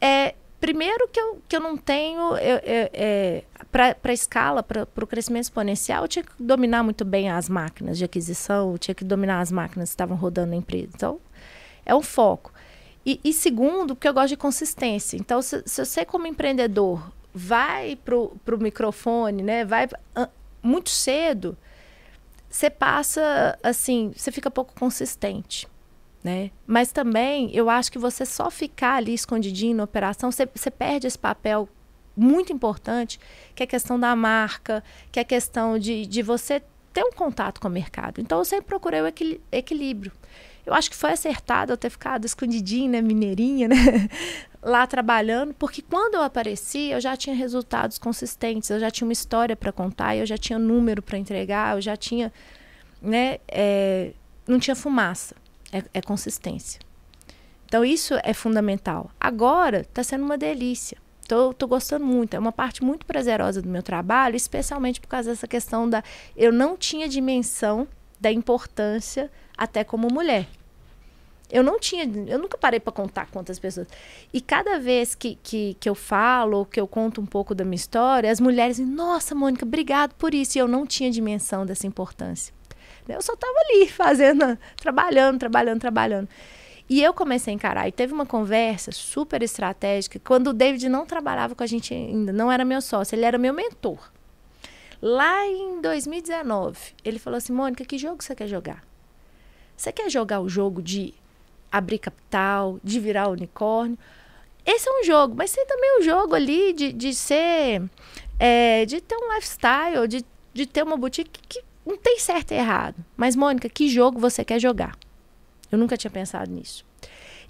é, primeiro que eu, que eu não tenho, é, para a escala, para o crescimento exponencial, eu tinha que dominar muito bem as máquinas de aquisição, eu tinha que dominar as máquinas que estavam rodando na empresa. Então, é um foco. E, e segundo, porque eu gosto de consistência. Então, se, se você, como empreendedor, vai para o microfone, né, vai muito cedo, você passa assim, você fica pouco consistente. Né? Mas também eu acho que você só ficar ali escondidinho na operação, você, você perde esse papel muito importante, que é a questão da marca, que é a questão de, de você ter um contato com o mercado. Então eu sempre procurei o equilíbrio. Eu acho que foi acertado eu ter ficado escondidinho, né, mineirinha, né, [LAUGHS] lá trabalhando, porque quando eu apareci, eu já tinha resultados consistentes, eu já tinha uma história para contar, eu já tinha número para entregar, eu já tinha, né, é, não tinha fumaça, é, é consistência. Então isso é fundamental. Agora está sendo uma delícia. Tô, tô gostando muito. É uma parte muito prazerosa do meu trabalho, especialmente por causa dessa questão da. Eu não tinha dimensão da importância até como mulher. Eu não tinha, eu nunca parei para contar quantas pessoas. E cada vez que, que, que eu falo, que eu conto um pouco da minha história, as mulheres dizem, nossa, Mônica, obrigado por isso. E eu não tinha dimensão dessa importância. Eu só estava ali [LAUGHS] fazendo, trabalhando, trabalhando, trabalhando. E eu comecei a encarar. E teve uma conversa super estratégica, quando o David não trabalhava com a gente ainda, não era meu sócio, ele era meu mentor. Lá em 2019, ele falou assim: Mônica, que jogo você quer jogar? Você quer jogar o jogo de abrir capital, de virar unicórnio? Esse é um jogo, mas tem também o um jogo ali de, de ser. É, de ter um lifestyle, de, de ter uma boutique que não tem certo e errado. Mas, Mônica, que jogo você quer jogar? Eu nunca tinha pensado nisso.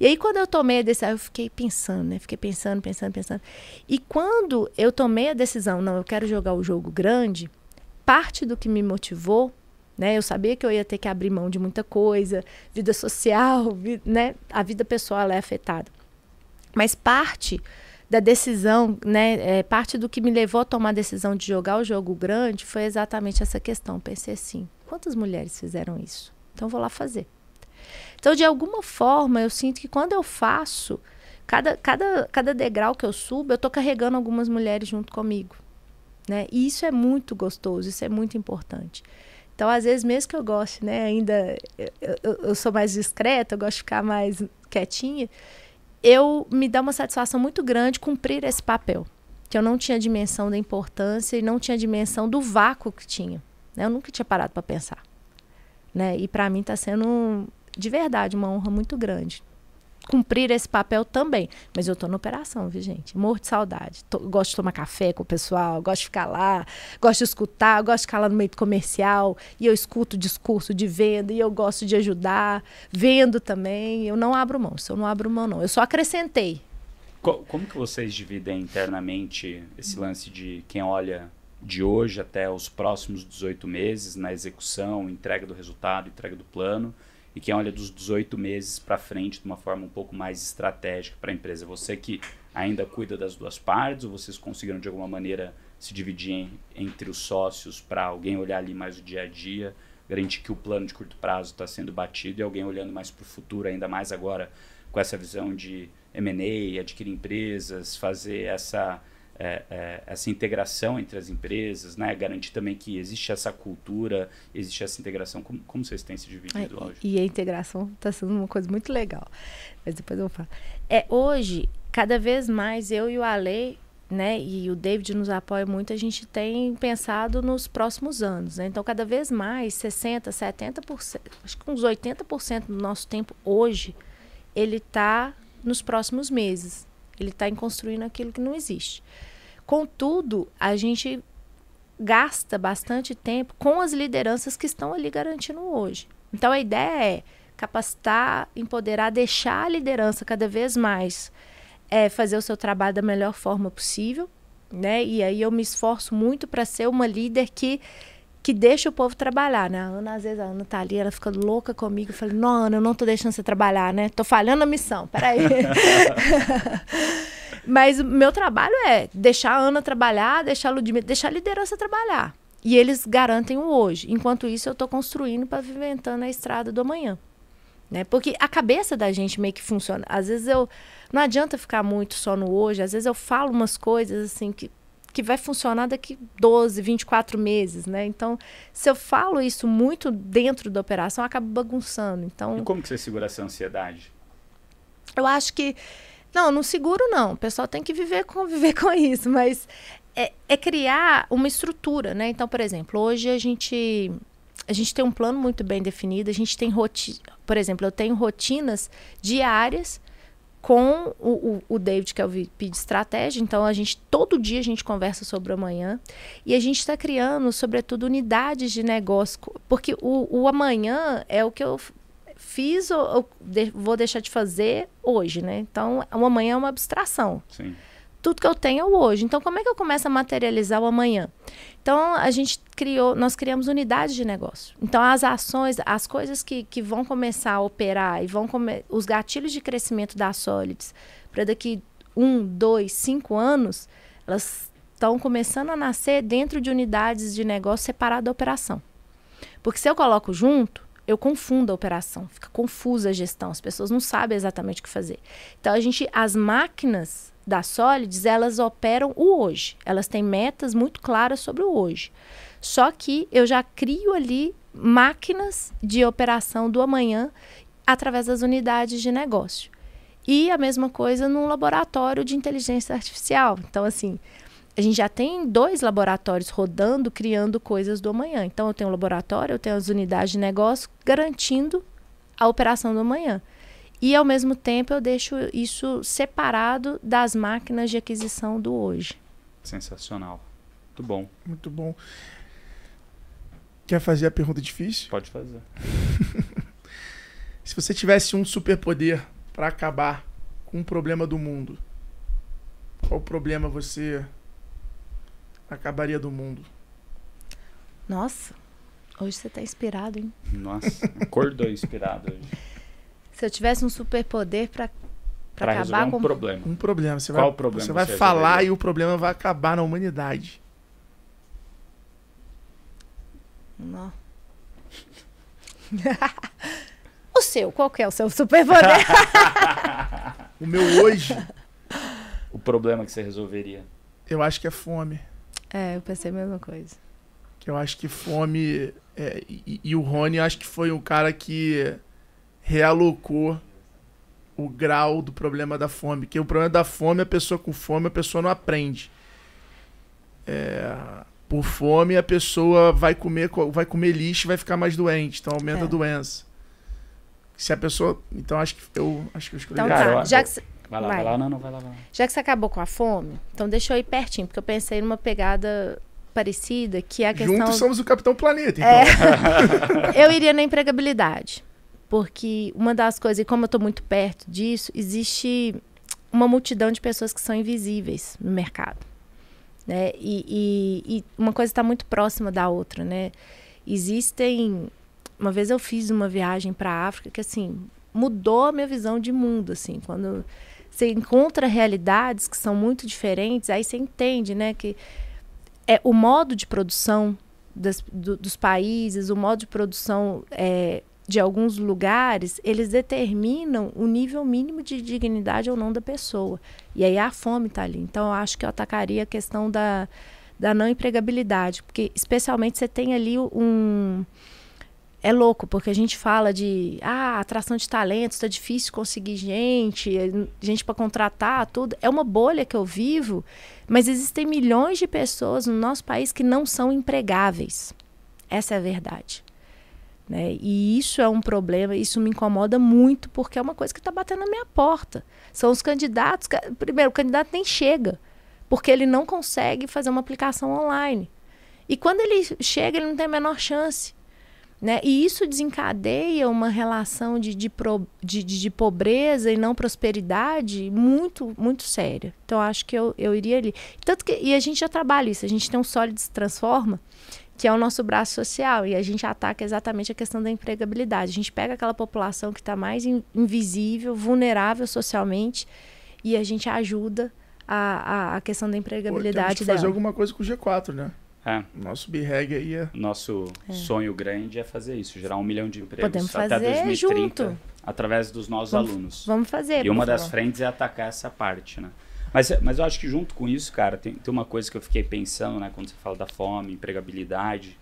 E aí, quando eu tomei a decisão, eu fiquei pensando, né? Fiquei pensando, pensando, pensando. E quando eu tomei a decisão, não, eu quero jogar o jogo grande, parte do que me motivou, né? Eu sabia que eu ia ter que abrir mão de muita coisa, vida social, né? A vida pessoal é afetada. Mas parte da decisão, né, é, parte do que me levou a tomar a decisão de jogar o jogo grande foi exatamente essa questão. Pensei assim: quantas mulheres fizeram isso? Então vou lá fazer. Então, de alguma forma, eu sinto que quando eu faço, cada, cada, cada degrau que eu subo, eu estou carregando algumas mulheres junto comigo. Né? E isso é muito gostoso, isso é muito importante. Então, às vezes, mesmo que eu goste, né, ainda eu, eu, eu sou mais discreta, eu gosto de ficar mais quietinha, eu me dá uma satisfação muito grande cumprir esse papel. Que eu não tinha dimensão da importância e não tinha dimensão do vácuo que tinha. Né? Eu nunca tinha parado para pensar. Né? E para mim está sendo de verdade, uma honra muito grande. Cumprir esse papel também. Mas eu tô na operação, viu, gente? Morro de saudade. Tô, gosto de tomar café com o pessoal, gosto de ficar lá, gosto de escutar, gosto de ficar lá no meio do comercial. E eu escuto o discurso de venda, e eu gosto de ajudar, vendo também. Eu não abro mão, eu não abro mão, não. Eu só acrescentei. Como que vocês dividem internamente esse lance de quem olha de hoje até os próximos 18 meses na execução, entrega do resultado, entrega do plano? E quem olha dos 18 meses para frente de uma forma um pouco mais estratégica para a empresa? Você que ainda cuida das duas partes ou vocês conseguiram de alguma maneira se dividir em, entre os sócios para alguém olhar ali mais o dia a dia, garantir que o plano de curto prazo está sendo batido e alguém olhando mais para o futuro, ainda mais agora com essa visão de M&A, adquirir empresas, fazer essa é, é, essa integração entre as empresas, né? Garantir também que existe essa cultura, existe essa integração. Como, como vocês têm se dividido é, hoje? E a integração está sendo uma coisa muito legal. Mas depois eu vou falar. É, hoje, cada vez mais, eu e o Ale, né, e o David nos apoia muito, a gente tem pensado nos próximos anos. Né? Então, cada vez mais, 60%, 70%, acho que uns 80% do nosso tempo hoje, ele está nos próximos meses. Ele está em construindo aquilo que não existe. Contudo, a gente gasta bastante tempo com as lideranças que estão ali garantindo hoje. Então a ideia é capacitar, empoderar, deixar a liderança cada vez mais é, fazer o seu trabalho da melhor forma possível, né? E aí eu me esforço muito para ser uma líder que que deixa o povo trabalhar, né? A Ana, às vezes, a Ana tá ali, ela fica louca comigo. Falei, não, Ana, eu não tô deixando você trabalhar, né? Tô falhando a missão, peraí. [LAUGHS] Mas o meu trabalho é deixar a Ana trabalhar, deixar a Ludmilla, deixar a liderança trabalhar. E eles garantem o hoje. Enquanto isso, eu estou construindo, pavimentando a estrada do amanhã. Né? Porque a cabeça da gente meio que funciona. Às vezes eu. Não adianta ficar muito só no hoje. Às vezes eu falo umas coisas assim que que vai funcionar daqui 12, 24 meses, né? Então, se eu falo isso muito dentro da operação, acaba bagunçando. Então, e como que você segura essa ansiedade? Eu acho que não, não seguro não. O pessoal tem que viver conviver [LAUGHS] com isso, mas é, é criar uma estrutura, né? Então, por exemplo, hoje a gente a gente tem um plano muito bem definido, a gente tem rotina, por exemplo, eu tenho rotinas diárias com o, o, o, David, que é o VP de estratégia. Então, a gente, todo dia a gente conversa sobre o amanhã. E a gente está criando, sobretudo, unidades de negócio. Porque o, o amanhã é o que eu fiz ou, de, vou deixar de fazer hoje, né? Então, o amanhã é uma abstração. Sim. Tudo que eu tenho é o hoje. Então, como é que eu começo a materializar o amanhã? Então, a gente criou, nós criamos unidades de negócio. Então, as ações, as coisas que, que vão começar a operar e vão comer, os gatilhos de crescimento da Solids para daqui um, dois, cinco anos, elas estão começando a nascer dentro de unidades de negócio separadas da operação. Porque se eu coloco junto, eu confundo a operação, fica confusa a gestão, as pessoas não sabem exatamente o que fazer. Então a gente, as máquinas da Solids, elas operam o hoje. Elas têm metas muito claras sobre o hoje. Só que eu já crio ali máquinas de operação do amanhã através das unidades de negócio. E a mesma coisa num laboratório de inteligência artificial. Então, assim, a gente já tem dois laboratórios rodando, criando coisas do amanhã. Então, eu tenho um laboratório, eu tenho as unidades de negócio garantindo a operação do amanhã. E, ao mesmo tempo, eu deixo isso separado das máquinas de aquisição do hoje. Sensacional. Muito bom. Muito bom. Quer fazer a pergunta difícil? Pode fazer. [LAUGHS] Se você tivesse um superpoder para acabar com um problema do mundo, qual problema você acabaria do mundo? Nossa, hoje você tá inspirado, hein? Nossa, acordou inspirado hoje. [LAUGHS] Se eu tivesse um superpoder para Para acabar resolver um com problema. Um problema. Você Qual vai, problema Você vai você falar resolveria? e o problema vai acabar na humanidade. Não. [LAUGHS] o seu, qual que é o seu superpoder? [LAUGHS] O meu hoje, O problema que você resolveria. eu acho que é fome. É, eu pensei a mesma coisa. Que eu acho que fome. é, e, e o Rony, acho que foi um cara que realocou o grau do problema da fome. Que o problema da fome, a pessoa com fome, a pessoa não aprende. É, por fome, a pessoa vai comer, co- vai comer lixo e vai ficar mais doente. Então aumenta É. a doença. Se a pessoa. Então acho que eu acho que eu escolhi. Então tá, eu- já eu- que, Vai lá, Vai. vai lá. Não, não, vai lá, vai lá. já que você acabou com a fome, então deixa eu ir pertinho, porque eu pensei numa pegada parecida, que é a questão... Juntos somos o Capitão Planeta. Então. [LAUGHS] eu iria na empregabilidade. Porque uma das coisas, e como eu estou muito perto disso, existe uma multidão de pessoas que são invisíveis no mercado. Né? E, e- e uma coisa está muito próxima da outra. Né? Existem. Uma vez eu fiz uma viagem para a África que assim mudou a minha visão de mundo. Assim, quando você encontra realidades que são muito diferentes, aí você entende né, que é, o modo de produção das- do- dos países, o modo de produção é, de alguns lugares, eles determinam o nível mínimo de dignidade ou não da pessoa. E aí a fome está ali. Então, eu acho que eu atacaria a questão da, da não empregabilidade, porque especialmente você tem ali um. É louco, porque a gente fala de ah, atração de talentos, está difícil conseguir gente, eh, gente para contratar, tudo. É uma bolha que eu vivo, mas existem milhões de pessoas no nosso país que não são empregáveis. Essa é a verdade. Né? E isso é um problema, isso me incomoda muito, porque é uma coisa que está batendo na minha porta. São os candidatos. que- Primeiro, o candidato nem chega, porque ele não consegue fazer uma aplicação online. E quando ele chega, ele não tem a menor chance. Né? E isso desencadeia uma relação de, de, pro- de, de- pobreza e não prosperidade muito, muito séria. Então, acho que eu, eu iria ali. Tanto que, e a gente já trabalha isso, a gente tem um Sólido se Transforma, que é o nosso braço social, e a gente ataca exatamente a questão da empregabilidade. A gente pega aquela população que está mais in- invisível, vulnerável socialmente, e a gente ajuda a, a, a questão da Pô, empregabilidade temos que fazer dela. alguma coisa com o G4, né? É, Nosso B-Reg aí é. nosso sonho grande é fazer isso, gerar um milhão de empregos Podemos até fazer 2030 junto. através dos nossos Vamos- alunos. Vamos fazer. E uma das favor. frentes é atacar essa parte, né? Mas, mas eu acho que junto com isso, cara, tem, tem uma coisa que eu fiquei pensando, né? Quando você fala da fome, empregabilidade,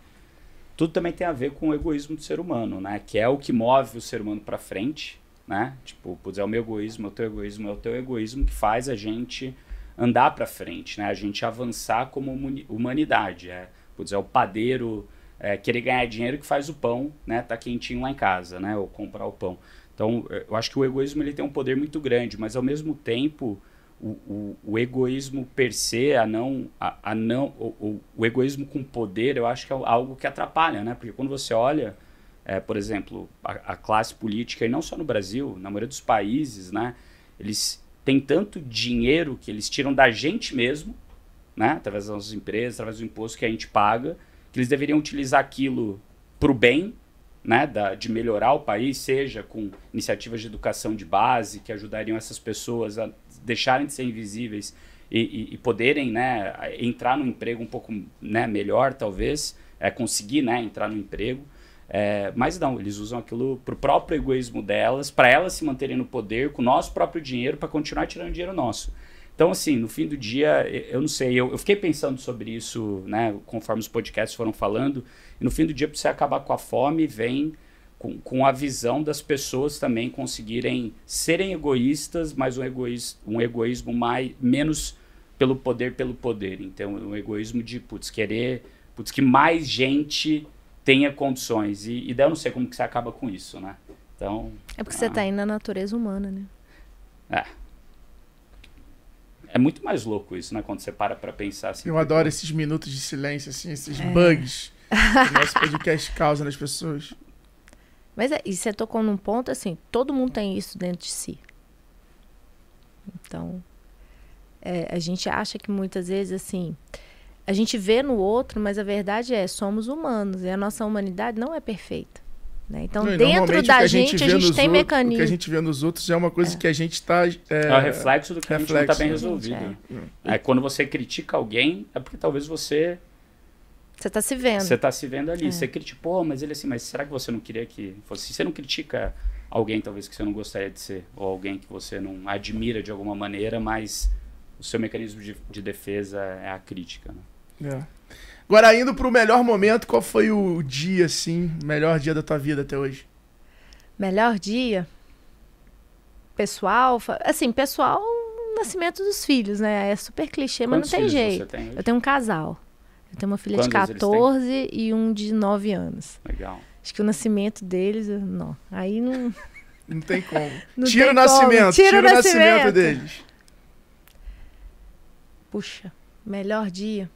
tudo também tem a ver com o egoísmo do ser humano, né? Que é o que move o ser humano para frente, né? Tipo, putz, é o meu egoísmo, é o teu egoísmo, é o teu egoísmo que faz a gente andar para frente, né? A gente avançar como humani- humanidade, é, putz, é o padeiro é, querer ganhar dinheiro que faz o pão, né? Tá quentinho lá em casa, né? Ou comprar o pão. Então, eh, eu acho que o egoísmo ele tem um poder muito grande, mas ao mesmo tempo, o, o, o egoísmo per se, a não, a, a não, o, o, egoísmo com poder, eu acho que é algo que atrapalha, né? Porque quando você olha, eh, por exemplo, a, a classe política, e não só no Brasil, na maioria dos países, né? Eles têm tanto dinheiro que eles tiram da gente mesmo, né? Através das nossas empresas, através do imposto que a gente paga, que eles deveriam utilizar aquilo para o bem, né, da, de melhorar o país, seja com iniciativas de educação de base que ajudariam essas pessoas a deixarem de ser invisíveis e, e- e poderem né, entrar no emprego um pouco né, melhor, talvez, é, conseguir né, entrar no emprego. É, mas não, eles usam aquilo para o próprio egoísmo delas, para elas se manterem no poder com o nosso próprio dinheiro, para continuar tirando dinheiro nosso. Então, assim, no fim do dia, eu não sei, eu, eu fiquei pensando sobre isso, né, conforme os podcasts foram falando, e no fim do dia, para você acabar com a fome, vem com, com a visão das pessoas também conseguirem serem egoístas, mas um, egoís, um egoísmo mais, menos pelo poder, pelo poder. Então, o egoísmo de, putz, querer, putz, que mais gente tenha condições. E, e daí eu não sei como que você acaba com isso, né? Então... É porque ah, você está indo na natureza humana, né? É. É muito mais louco isso, né? Quando você para pra pensar assim. Eu adoro esses minutos de silêncio, assim, esses é. bugs que nosso [LAUGHS] podcast causa nas pessoas. Mas é, e você tocou num ponto assim, todo mundo tem isso dentro de si. Então, é, a gente acha que muitas vezes assim, a gente vê no outro, mas a verdade é, somos humanos e a nossa humanidade não é perfeita. Né? Então, não, dentro da gente, gente, a gente tem mecanismos. O que a gente vê nos outros é uma coisa é. que a gente está. É, é o reflexo do que reflexo, a gente não está bem resolvido. É. é. quando você critica alguém, é porque talvez você. Você está se vendo. Você está se vendo ali. É. Você criticou, mas ele assim, mas será que você não queria que fosse? Você não critica alguém, talvez, que você não gostaria de ser, ou alguém que você não admira de alguma maneira, mas o seu mecanismo de, de defesa é a crítica. Né? É. Agora, indo pro melhor momento, qual foi o dia, assim, melhor dia da tua vida até hoje? Melhor dia? Pessoal, assim, pessoal, nascimento dos filhos, né? É super clichê, Quantos mas não tem jeito. Tem eu tenho um casal. Eu tenho uma filha Quantos de 14 e um de 9 anos. Legal. Acho que o nascimento deles, não. Aí não. Não tem como. [LAUGHS] Não tira tem o nascimento. Tira, tira o nascimento. nascimento deles. Puxa, melhor dia.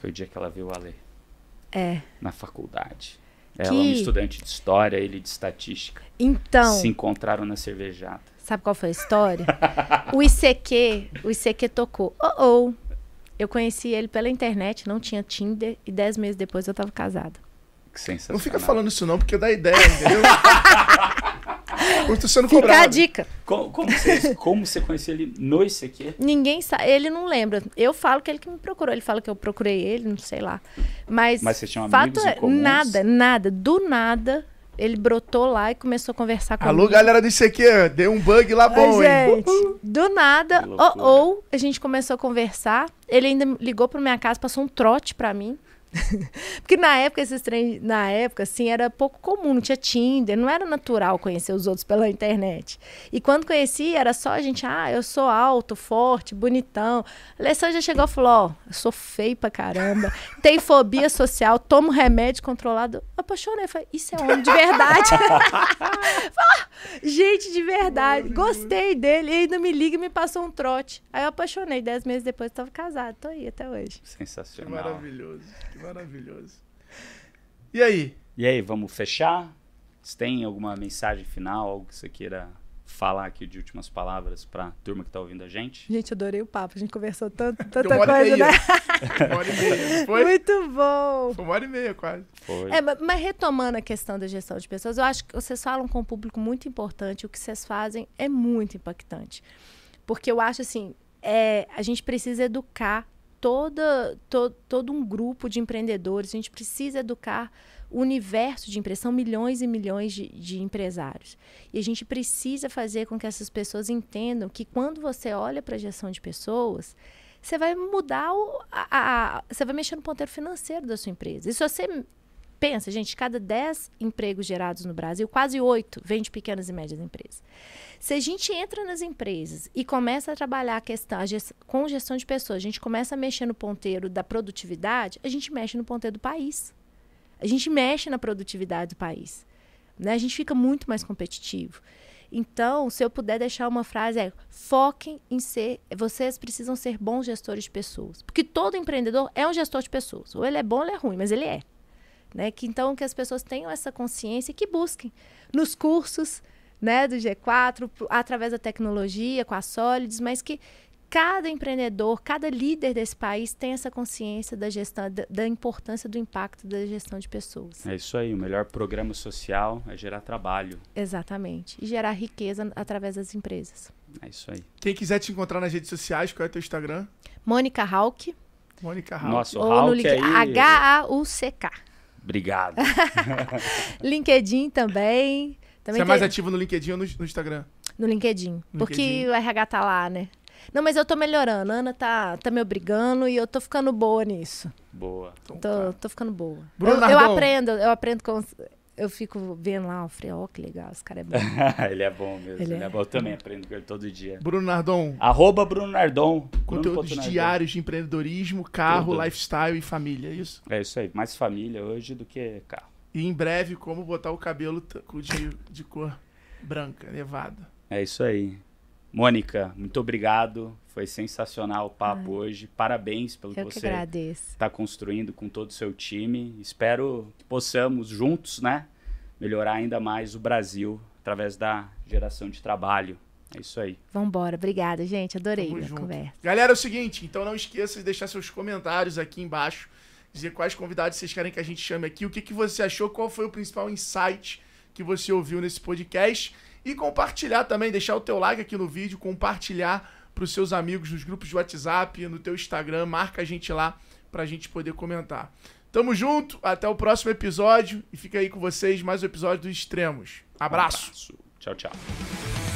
Foi o dia que ela viu o Ale. É. Na faculdade. Ela, que... um estudante de história, ele de estatística. Então. Se encontraram na cervejada. Sabe qual foi a história? o ICQ, o ICQ tocou. Oh, oh. Eu conheci ele pela internet, não tinha Tinder, e dez meses depois eu tava casada. Que sensacional. Não fica falando isso não, porque dá ideia, entendeu? [LAUGHS] [LAUGHS] Tô sendo Fica cobrado. a dica. Como, como, você, como você conheceu ele no ICQ? Ninguém sabe, ele não lembra. Eu falo que ele que me procurou, ele fala que eu procurei ele, não sei lá. Mas, Mas você tinha fato amigos é, nada, nada, do nada, ele brotou lá e começou a conversar comigo. Alô, galera do ICQ, deu um bug lá bom, Oi, gente, hein? Do nada, ou, ou a gente começou a conversar, ele ainda ligou pra minha casa, passou um trote pra mim. [LAUGHS] Porque na época, esses trem, na época, assim, era pouco comum, não tinha Tinder, não era natural conhecer os outros pela internet. E quando conheci, era só a gente, ah, eu sou alto, forte, bonitão. A Alessandra já chegou e falou, ó, oh, eu sou feio pra caramba, tenho fobia social, tomo remédio controlado. Apaixonei, falei, isso é homem de verdade. [LAUGHS] gente, de verdade, gostei dele, e ainda me liga e me passou um trote. Aí eu apaixonei, dez meses depois eu tava casado, tô aí até hoje. Sensacional. Que maravilhoso. Que maravilhoso. E aí? E aí, vamos fechar? Você tem alguma mensagem final, algo que você queira falar aqui de últimas palavras para a turma que está ouvindo a gente? Gente, adorei o papo. A gente conversou tanto, [LAUGHS] tanta coisa, né? uma hora e meia, [LAUGHS] foi? Muito bom. Foi uma hora e meia, quase. Foi. É, mas retomando a questão da gestão de pessoas, eu acho que vocês falam com um público muito importante. O que vocês fazem é muito impactante. Porque eu acho assim, é, a gente precisa educar toda, to, todo um grupo de empreendedores, a gente precisa educar o universo de empresa, são milhões e milhões de, de empresários. E a gente precisa fazer com que essas pessoas entendam que quando você olha para a gestão de pessoas, você vai mudar o, a, a, você vai mexer no ponteiro financeiro da sua empresa. E se você pensa, gente, cada 10 empregos gerados no Brasil, quase 8 vem de pequenas e médias empresas. Se a gente entra nas empresas e começa a trabalhar a questão a gest com gestão de pessoas, a gente começa a mexer no ponteiro da produtividade, a gente mexe no ponteiro do país. A gente mexe na produtividade do país. Né? A gente fica muito mais competitivo. Então, se eu puder deixar uma frase é: foquem em ser, vocês precisam ser bons gestores de pessoas, porque todo empreendedor é um gestor de pessoas. Ou ele é bom, ou ele é ruim, mas ele é. Né? Que então que as pessoas tenham essa consciência e que busquem nos cursos, né, do G4, através da tecnologia, com a Solids, mas que cada empreendedor, cada líder desse país tem essa consciência da gestão, da, da, importância do impacto da gestão de pessoas. É isso aí, o melhor programa social é gerar trabalho. Exatamente. E gerar riqueza através das empresas. É isso aí. Quem quiser te encontrar nas redes sociais, qual é o teu Instagram? Mônica Hauck. Mônica Hauck. Nossa, o Hauck aí... H-A-U-C-K. Obrigado. [LAUGHS] LinkedIn também. Também Você é mais ativo no LinkedIn ou no, no Instagram? No LinkedIn. No porque LinkedIn. o RH tá lá, né? Não, mas eu tô melhorando. A Ana tá, tá me obrigando e eu tô ficando boa nisso. Boa. Então tô, tá. tô ficando boa. Bruno eu, eu aprendo, eu aprendo com. Eu fico vendo lá, o falei, ó, que legal, esse cara é bom. [LAUGHS] ele é bom mesmo. Ele, ele é... é... bom. Eu também aprendo com ele todo dia. Bruno Nardon. Arroba Bruno Nardon. Conteúdos Bruno diários de empreendedorismo, carro, Tudo. lifestyle e família, é isso? É isso aí. Mais família hoje do que carro. E em breve, como botar o cabelo de, de cor branca, nevada. É isso aí. Mônica, muito obrigado. Foi sensacional o papo Ai. hoje. Parabéns pelo Eu que você está construindo com todo o seu time. Espero que possamos juntos, né, melhorar ainda mais o Brasil através da geração de trabalho. É isso aí. Vambora. Obrigada, gente. Adorei Tamo a junto. conversa. Galera, é o seguinte, então não esqueça de deixar seus comentários aqui embaixo, dizer quais convidados vocês querem que a gente chame aqui, o que, que você achou, qual foi o principal insight que você ouviu nesse podcast e compartilhar também, deixar o teu like aqui no vídeo, compartilhar para os seus amigos nos grupos de WhatsApp, no teu Instagram, marca a gente lá para a gente poder comentar. Tamo junto, até o próximo episódio e fica aí com vocês mais um episódio dos Extremos. Abraço. Um abraço. Tchau, tchau.